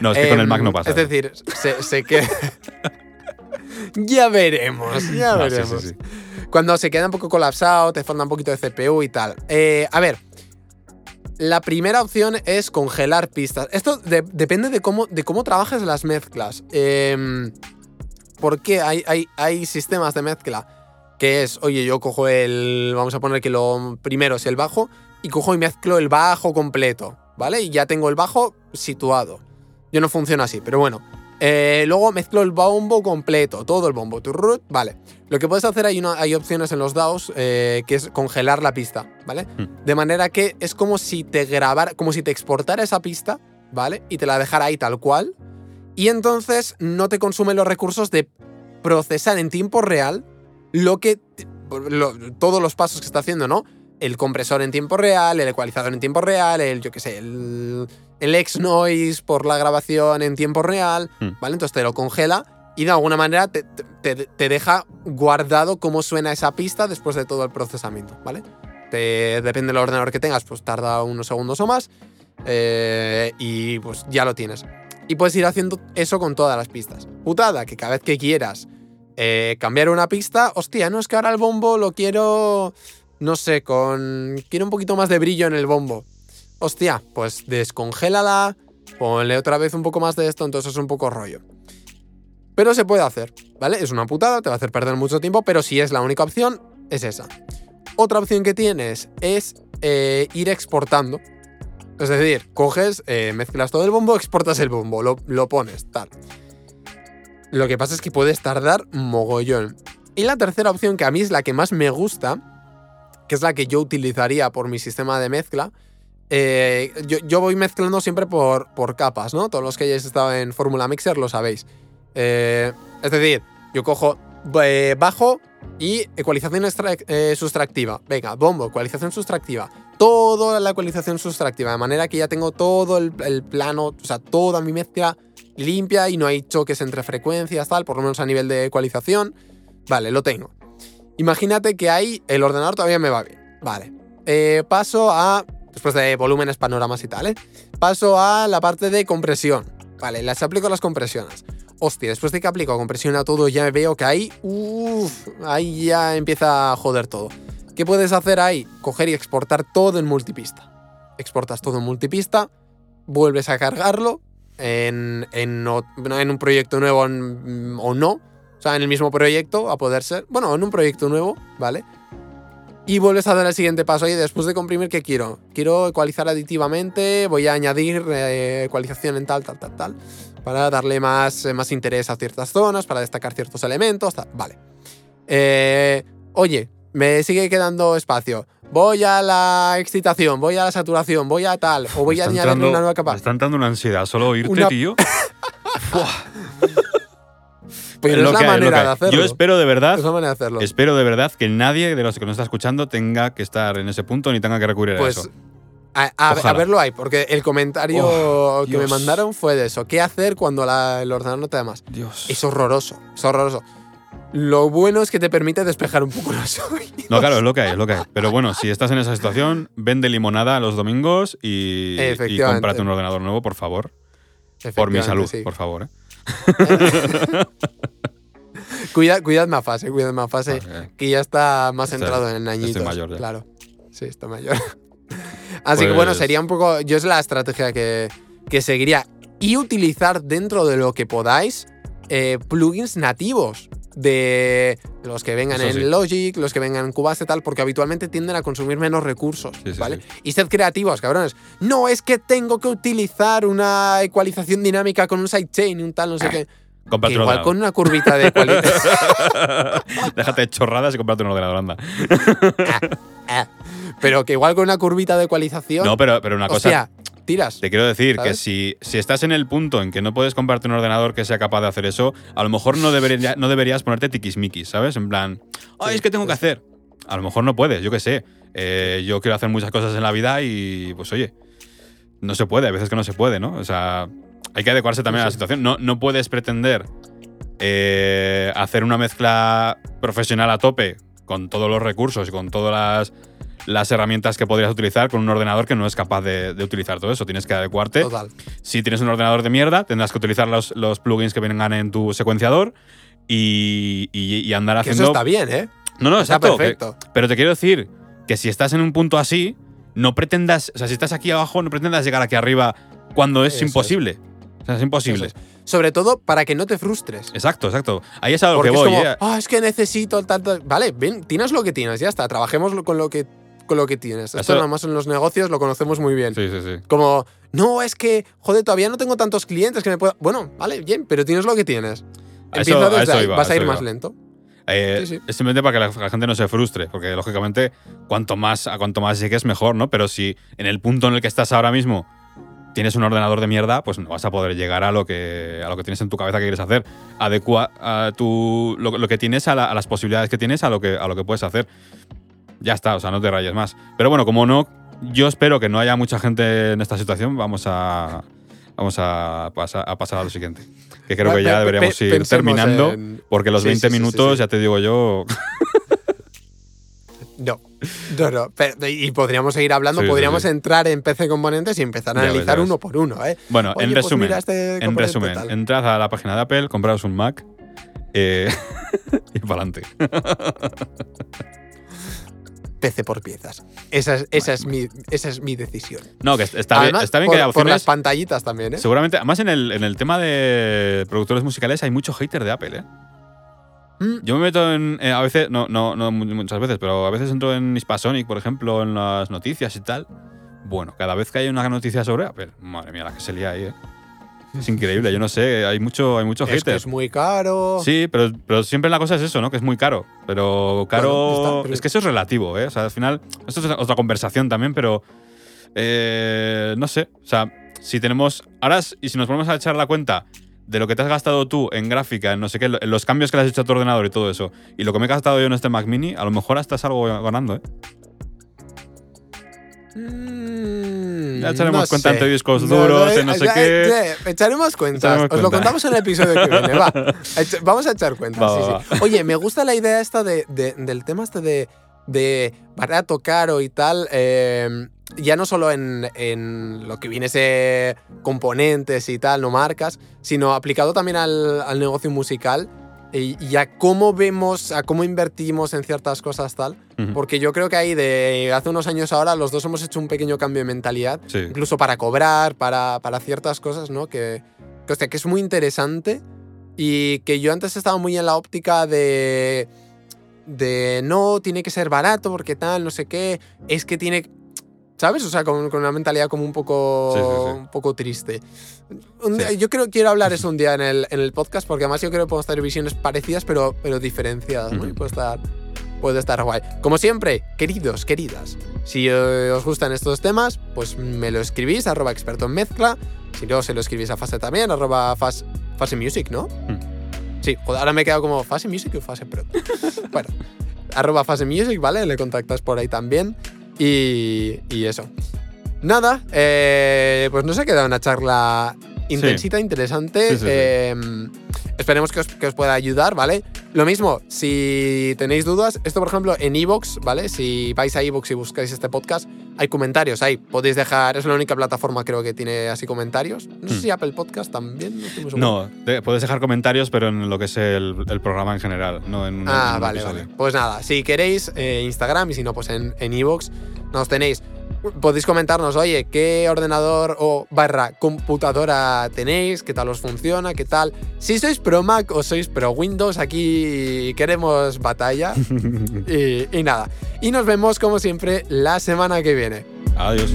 Speaker 2: No, es que con el
Speaker 1: Em,
Speaker 2: Mac no pasa.
Speaker 1: Es decir, se, se que. *laughs* ya veremos, ya
Speaker 2: No, *laughs* sí, sí,
Speaker 1: veremos.
Speaker 2: sí.
Speaker 1: Cuando se queda un poco colapsado, te falta un poquito de CPU y tal. Eh, a ver. La primera opción es congelar pistas. Esto de- depende de cómo, de cómo trabajes las mezclas. Em, porque hay, hay, hay sistemas de mezcla que es, oye, yo cojo el. Vamos a poner que lo primero es el bajo y cojo y mezclo el bajo completo, ¿vale? Y ya tengo el bajo situado. Yo no funciona así, pero bueno. Eh, luego mezclo el bombo completo, todo el bombo. turrut, Vale. Lo que puedes hacer, hay, una- hay opciones en los DAOs eh, que es congelar la pista, ¿vale?
Speaker 2: Hmm.
Speaker 1: De manera que es como si te grabara, como si te exportara esa pista, ¿vale? Y te la dejara ahí tal cual. Y entonces no te consume los recursos de procesar en tiempo real lo que. lo- todos los pasos que está haciendo, ¿no? El compresor en tiempo real, el ecualizador en tiempo real, el, yo qué sé, el, el X-Noise por la grabación en tiempo real,
Speaker 2: Hmm.
Speaker 1: ¿vale? Entonces te lo congela y de alguna manera te, te- te deja guardado cómo suena esa pista después de todo el procesamiento, ¿vale? Te- depende del ordenador que tengas, pues tarda unos segundos o más eh, y pues ya lo tienes. Y puedes ir haciendo eso con todas las pistas. Putada, que cada vez que quieras eh, cambiar una pista, hostia, no es que ahora el bombo lo quiero, no sé, con... Quiero un poquito más de brillo en el bombo. Hostia, pues descongélala, ponle otra vez un poco más de esto, entonces es un poco rollo. Pero se puede hacer, ¿vale? Es una putada, te va a hacer perder mucho tiempo, pero si es la única opción, es esa. Otra opción que tienes es eh, ir exportando. Es decir, coges, eh, mezclas todo el bombo, exportas el bombo, lo, lo pones, tal. Lo que pasa es que puedes tardar mogollón. Y la tercera opción, que a mí es la que más me gusta, que es la que yo utilizaría por mi sistema de mezcla, eh, yo, yo voy mezclando siempre por, por capas, ¿no? Todos los que hayáis estado en Fórmula Mixer lo sabéis. Eh, es decir, yo cojo eh, bajo y ecualización sustractiva. Venga, bombo, ecualización sustractiva. Toda la ecualización sustractiva, de manera que ya tengo todo el, el plano, o sea, toda mi mezcla limpia y no hay choques entre frecuencias, tal, por lo menos a nivel de ecualización. Vale, lo tengo. Imagínate que ahí el ordenador todavía me va bien. Vale. Eh, paso a. Después de volúmenes, panoramas y tal, ¿eh? Paso a la parte de compresión. Vale, las aplico las compresiones. Hostia, después de que aplico compresión a todo, ya veo que ahí. Uff, ahí ya empieza a joder todo. ¿Qué puedes hacer ahí? Coger y exportar todo en multipista. Exportas todo en multipista, vuelves a cargarlo en, en, en un proyecto nuevo o no. O sea, en el mismo proyecto, a poder ser. Bueno, en un proyecto nuevo, ¿vale? Y vuelves a dar el siguiente paso. Y después de comprimir, ¿qué quiero? Quiero ecualizar aditivamente, voy a añadir eh, ecualización en tal, tal, tal, tal. Para darle más, eh, más interés a ciertas zonas, para destacar ciertos elementos, tal. Vale. Eh, oye, me sigue quedando espacio. Voy a la excitación, voy a la saturación, voy a tal, o voy a añadir una nueva capa.
Speaker 2: Me está entrando una ansiedad solo oírte,
Speaker 1: Una-
Speaker 2: tío. *laughs*
Speaker 1: Pero
Speaker 2: Lo
Speaker 1: es la
Speaker 2: que
Speaker 1: manera
Speaker 2: que
Speaker 1: de hacerlo.
Speaker 2: Yo espero de verdad,
Speaker 1: Es la manera de hacerlo.
Speaker 2: espero de verdad que nadie de los que nos está escuchando tenga que estar en ese punto ni tenga que recurrir a
Speaker 1: Pues
Speaker 2: eso.
Speaker 1: a, a- a verlo hay, porque el comentario
Speaker 2: Oh,
Speaker 1: que me mandaron fue de eso. ¿Qué hacer cuando la- el ordenador no te da más?
Speaker 2: Dios.
Speaker 1: Es horroroso, es horroroso. Lo bueno es que te permite despejar un poco los *laughs* oídos.
Speaker 2: No, claro, es lo que hay, es lo que hay. Pero bueno, si estás en esa situación, vende limonada los domingos y, y cómprate un ordenador nuevo, por favor. Por mi salud,
Speaker 1: sí.
Speaker 2: por favor. ¿eh? *laughs*
Speaker 1: Cuida, cuidad más fase, cuidad más fase,
Speaker 2: Vale.
Speaker 1: que ya está más
Speaker 2: Estoy-
Speaker 1: entrado en añitos.
Speaker 2: mayor ya.
Speaker 1: Claro. Sí, está mayor. *laughs* Así que bueno,
Speaker 2: Pues-
Speaker 1: sería un poco. Yo es la estrategia que, que seguiría. Y utilizar dentro de lo que podáis eh, plugins nativos. De los que vengan en. Logic, los que vengan en Cubase, tal, porque habitualmente tienden a consumir menos recursos,
Speaker 2: Sí, sí,
Speaker 1: ¿vale?
Speaker 2: sí.
Speaker 1: Y sed creativos, cabrones. No es que tengo que utilizar una ecualización dinámica con un sidechain y un tal, no sé qué. Que
Speaker 2: Cómprate un
Speaker 1: igual con una curvita de ecualización. *laughs*
Speaker 2: Déjate chorradas y cómprate un ordenador, anda. *laughs*
Speaker 1: Ah, pero que igual con una curvita de ecualización.
Speaker 2: No, pero, pero una cosa.
Speaker 1: Tiras.
Speaker 2: Te quiero decir que si, si estás en el punto en que no puedes comprarte un ordenador que sea capaz de hacer eso, a lo mejor no, debería- no deberías ponerte tiquismiquis, ¿sabes? En plan, ay,
Speaker 1: Sí,
Speaker 2: es que tengo que hacer. A lo mejor no puedes, yo qué sé. Eh, yo quiero hacer muchas cosas en la vida y, pues oye, no se puede, a veces que no se puede, ¿no? O sea, hay que adecuarse también a la situación. No, no puedes pretender eh, hacer una mezcla profesional a tope con todos los recursos y con todas las, las herramientas que podrías utilizar con un ordenador que no es capaz de, de utilizar todo eso. Tienes que adecuarte.
Speaker 1: Total.
Speaker 2: Si tienes un ordenador de mierda, tendrás que utilizar los, los plugins que vengan en tu secuenciador y, y- y andar
Speaker 1: Que
Speaker 2: haciendo.
Speaker 1: eso está bien, ¿eh?
Speaker 2: No, no,
Speaker 1: Está
Speaker 2: exacto. que-
Speaker 1: perfecto.
Speaker 2: pero te quiero decir que si estás en un punto así, no pretendas. O sea, si estás aquí abajo, no pretendas llegar aquí arriba cuando es
Speaker 1: Eso es.
Speaker 2: imposible. O sea, es imposible.
Speaker 1: Eso es. Sobre todo para que no te frustres.
Speaker 2: Exacto, exacto. Ahí es a lo
Speaker 1: Porque
Speaker 2: que
Speaker 1: es
Speaker 2: voy.
Speaker 1: como,
Speaker 2: ¿eh?
Speaker 1: ah, es que necesito tanto. Vale, ven, tienes lo que tienes, ya está. Trabajemos con lo que, con lo que tienes. Esto nada más en los negocios lo conocemos muy bien.
Speaker 2: Sí, sí, sí.
Speaker 1: Como, no, es que, joder, todavía no tengo tantos clientes que me puedan. Bueno, vale, bien, pero tienes lo que tienes. Empieza
Speaker 2: eso-
Speaker 1: desde
Speaker 2: eso
Speaker 1: ahí,
Speaker 2: iba,
Speaker 1: vas a ir más lento.
Speaker 2: Eh,
Speaker 1: Sí, sí.
Speaker 2: Es simplemente para que la, la gente no se frustre, porque lógicamente cuanto más, a cuanto más llegues mejor, ¿no? Pero si en el punto en el que estás ahora mismo tienes un ordenador de mierda, pues no vas a poder llegar a lo que, a lo que tienes en tu cabeza que quieres hacer. Adecua a tu, lo, lo que tienes a, la- a las posibilidades que tienes a lo que, a lo que puedes hacer. Ya está, o sea, no te rayes más. Pero bueno, como no, yo espero que no haya mucha gente en esta situación, vamos a, vamos a, pasar, a pasar a lo siguiente. Que creo que ya deberíamos
Speaker 1: pe-
Speaker 2: ir terminando,
Speaker 1: en-
Speaker 2: porque los
Speaker 1: Sí,
Speaker 2: 20
Speaker 1: sí, sí, sí,
Speaker 2: minutos, ya te digo yo, *laughs*
Speaker 1: No, no, no. pero- y podríamos seguir hablando,
Speaker 2: Sí,
Speaker 1: podríamos
Speaker 2: sí.
Speaker 1: entrar en PC Componentes y empezar a
Speaker 2: Ya
Speaker 1: analizar
Speaker 2: ves.
Speaker 1: uno por uno, ¿eh?
Speaker 2: Bueno,
Speaker 1: Oye,
Speaker 2: en
Speaker 1: pues
Speaker 2: resumen,
Speaker 1: este
Speaker 2: en resumen,
Speaker 1: tal.
Speaker 2: entrad a la página de Apple, compraos un Mac eh, *laughs* y para adelante. *laughs*
Speaker 1: PC por piezas. Esa es, esa es, mi, esa es mi decisión.
Speaker 2: No, que está bien, está bien
Speaker 1: por,
Speaker 2: que haya
Speaker 1: por las
Speaker 2: opciones.
Speaker 1: pantallitas también, ¿eh?
Speaker 2: Seguramente, además en el, en el tema de productores musicales hay mucho hater de Apple, ¿eh?
Speaker 1: Mm.
Speaker 2: Yo me meto en. eh, a veces, no, no, no mu- muchas veces, pero a veces entro en Hispasonic, por ejemplo, en las noticias y tal. Bueno, cada vez que hay una noticia sobre Apple, madre mía, la que se lía ahí, ¿eh? Es increíble, yo no sé, hay mucho, hay mucho
Speaker 1: Es que es muy caro.
Speaker 2: Sí, pero, pero siempre la cosa es eso, ¿no? Que es muy caro. Pero caro.
Speaker 1: Bueno, está, pero-
Speaker 2: Es que eso es relativo, ¿eh? O sea, al final. Esto es otra conversación también, pero. eh, no sé. O sea, si tenemos. Ahora, y si nos ponemos a echar la cuenta de lo que te has gastado tú en gráfica, en no sé qué, en los cambios que le has hecho a tu ordenador y todo eso, y lo que me he gastado yo en este Mac Mini, a lo mejor hasta es algo ganando, ¿eh?
Speaker 1: Mm,
Speaker 2: Ya echaremos
Speaker 1: no
Speaker 2: cuenta
Speaker 1: sé.
Speaker 2: entre discos duros, en no sé qué.
Speaker 1: Echaremos cuentas.
Speaker 2: Echaremos
Speaker 1: Os lo contamos en el episodio que viene. Va. *laughs* Vamos a echar cuentas.
Speaker 2: Va,
Speaker 1: sí,
Speaker 2: va,
Speaker 1: sí. Oye, me gusta la idea esta de, de- del tema este de, de barato, caro y tal. eh, ya no solo en, en lo que viene ese componentes y tal, no marcas, sino aplicado también al, al negocio musical y, y a cómo vemos, a cómo invertimos en ciertas cosas tal. Porque yo creo que ahí de hace unos años ahora los dos hemos hecho un pequeño cambio de mentalidad,
Speaker 2: Sí.
Speaker 1: incluso para cobrar, para, para ciertas cosas, ¿no? Que, que, hostia, que es muy interesante y que yo antes estaba muy en la óptica de, de no, tiene que ser barato porque tal, no sé qué, es que tiene... ¿Sabes? O sea, con, con una mentalidad como un poco,
Speaker 2: Sí, sí, sí.
Speaker 1: Un poco triste. Un día-
Speaker 2: Sí.
Speaker 1: Yo creo quiero hablar eso un día en el, en el podcast porque además yo creo que podemos tener visiones parecidas pero, pero diferenciadas, ¿no? Y puede estar, puede estar guay. Como siempre, queridos, queridas, si os gustan estos temas, pues me lo escribís, arroba experto en mezcla. Si no, se lo escribís a Fase también, arroba fas, Fase Music, ¿no? Sí, joder, ahora me he quedado como Fase Music o Fase Pro. *laughs* bueno, arroba Fase Music, ¿vale? Le contactas por ahí también. Y, eso. Nada, eh, pues nos ha quedado una charla intensita, interesante.
Speaker 2: Sí, sí, sí.
Speaker 1: Eh, esperemos que os, que os pueda ayudar, ¿vale? Lo mismo, si tenéis dudas, esto por ejemplo en Evox, ¿vale? Si vais a Evox y buscáis este podcast, hay comentarios ahí. Podéis dejar, es la única plataforma creo que tiene así comentarios. No sé
Speaker 2: Hmm.
Speaker 1: si Apple Podcast también, no.
Speaker 2: No, de- puedes dejar comentarios, pero en lo que es el, el programa en general, no en un,
Speaker 1: Ah,
Speaker 2: en un
Speaker 1: vale,
Speaker 2: episodio.
Speaker 1: vale. Pues nada, si queréis, eh, Instagram y si no, pues en en Evox nos tenéis. Podéis comentarnos, oye, qué ordenador o barra computadora tenéis, qué tal os funciona, qué tal. Si sois pro Mac o sois pro Windows, aquí queremos batalla. *laughs* y, y nada. Y nos vemos como siempre la semana que viene.
Speaker 2: Adiós.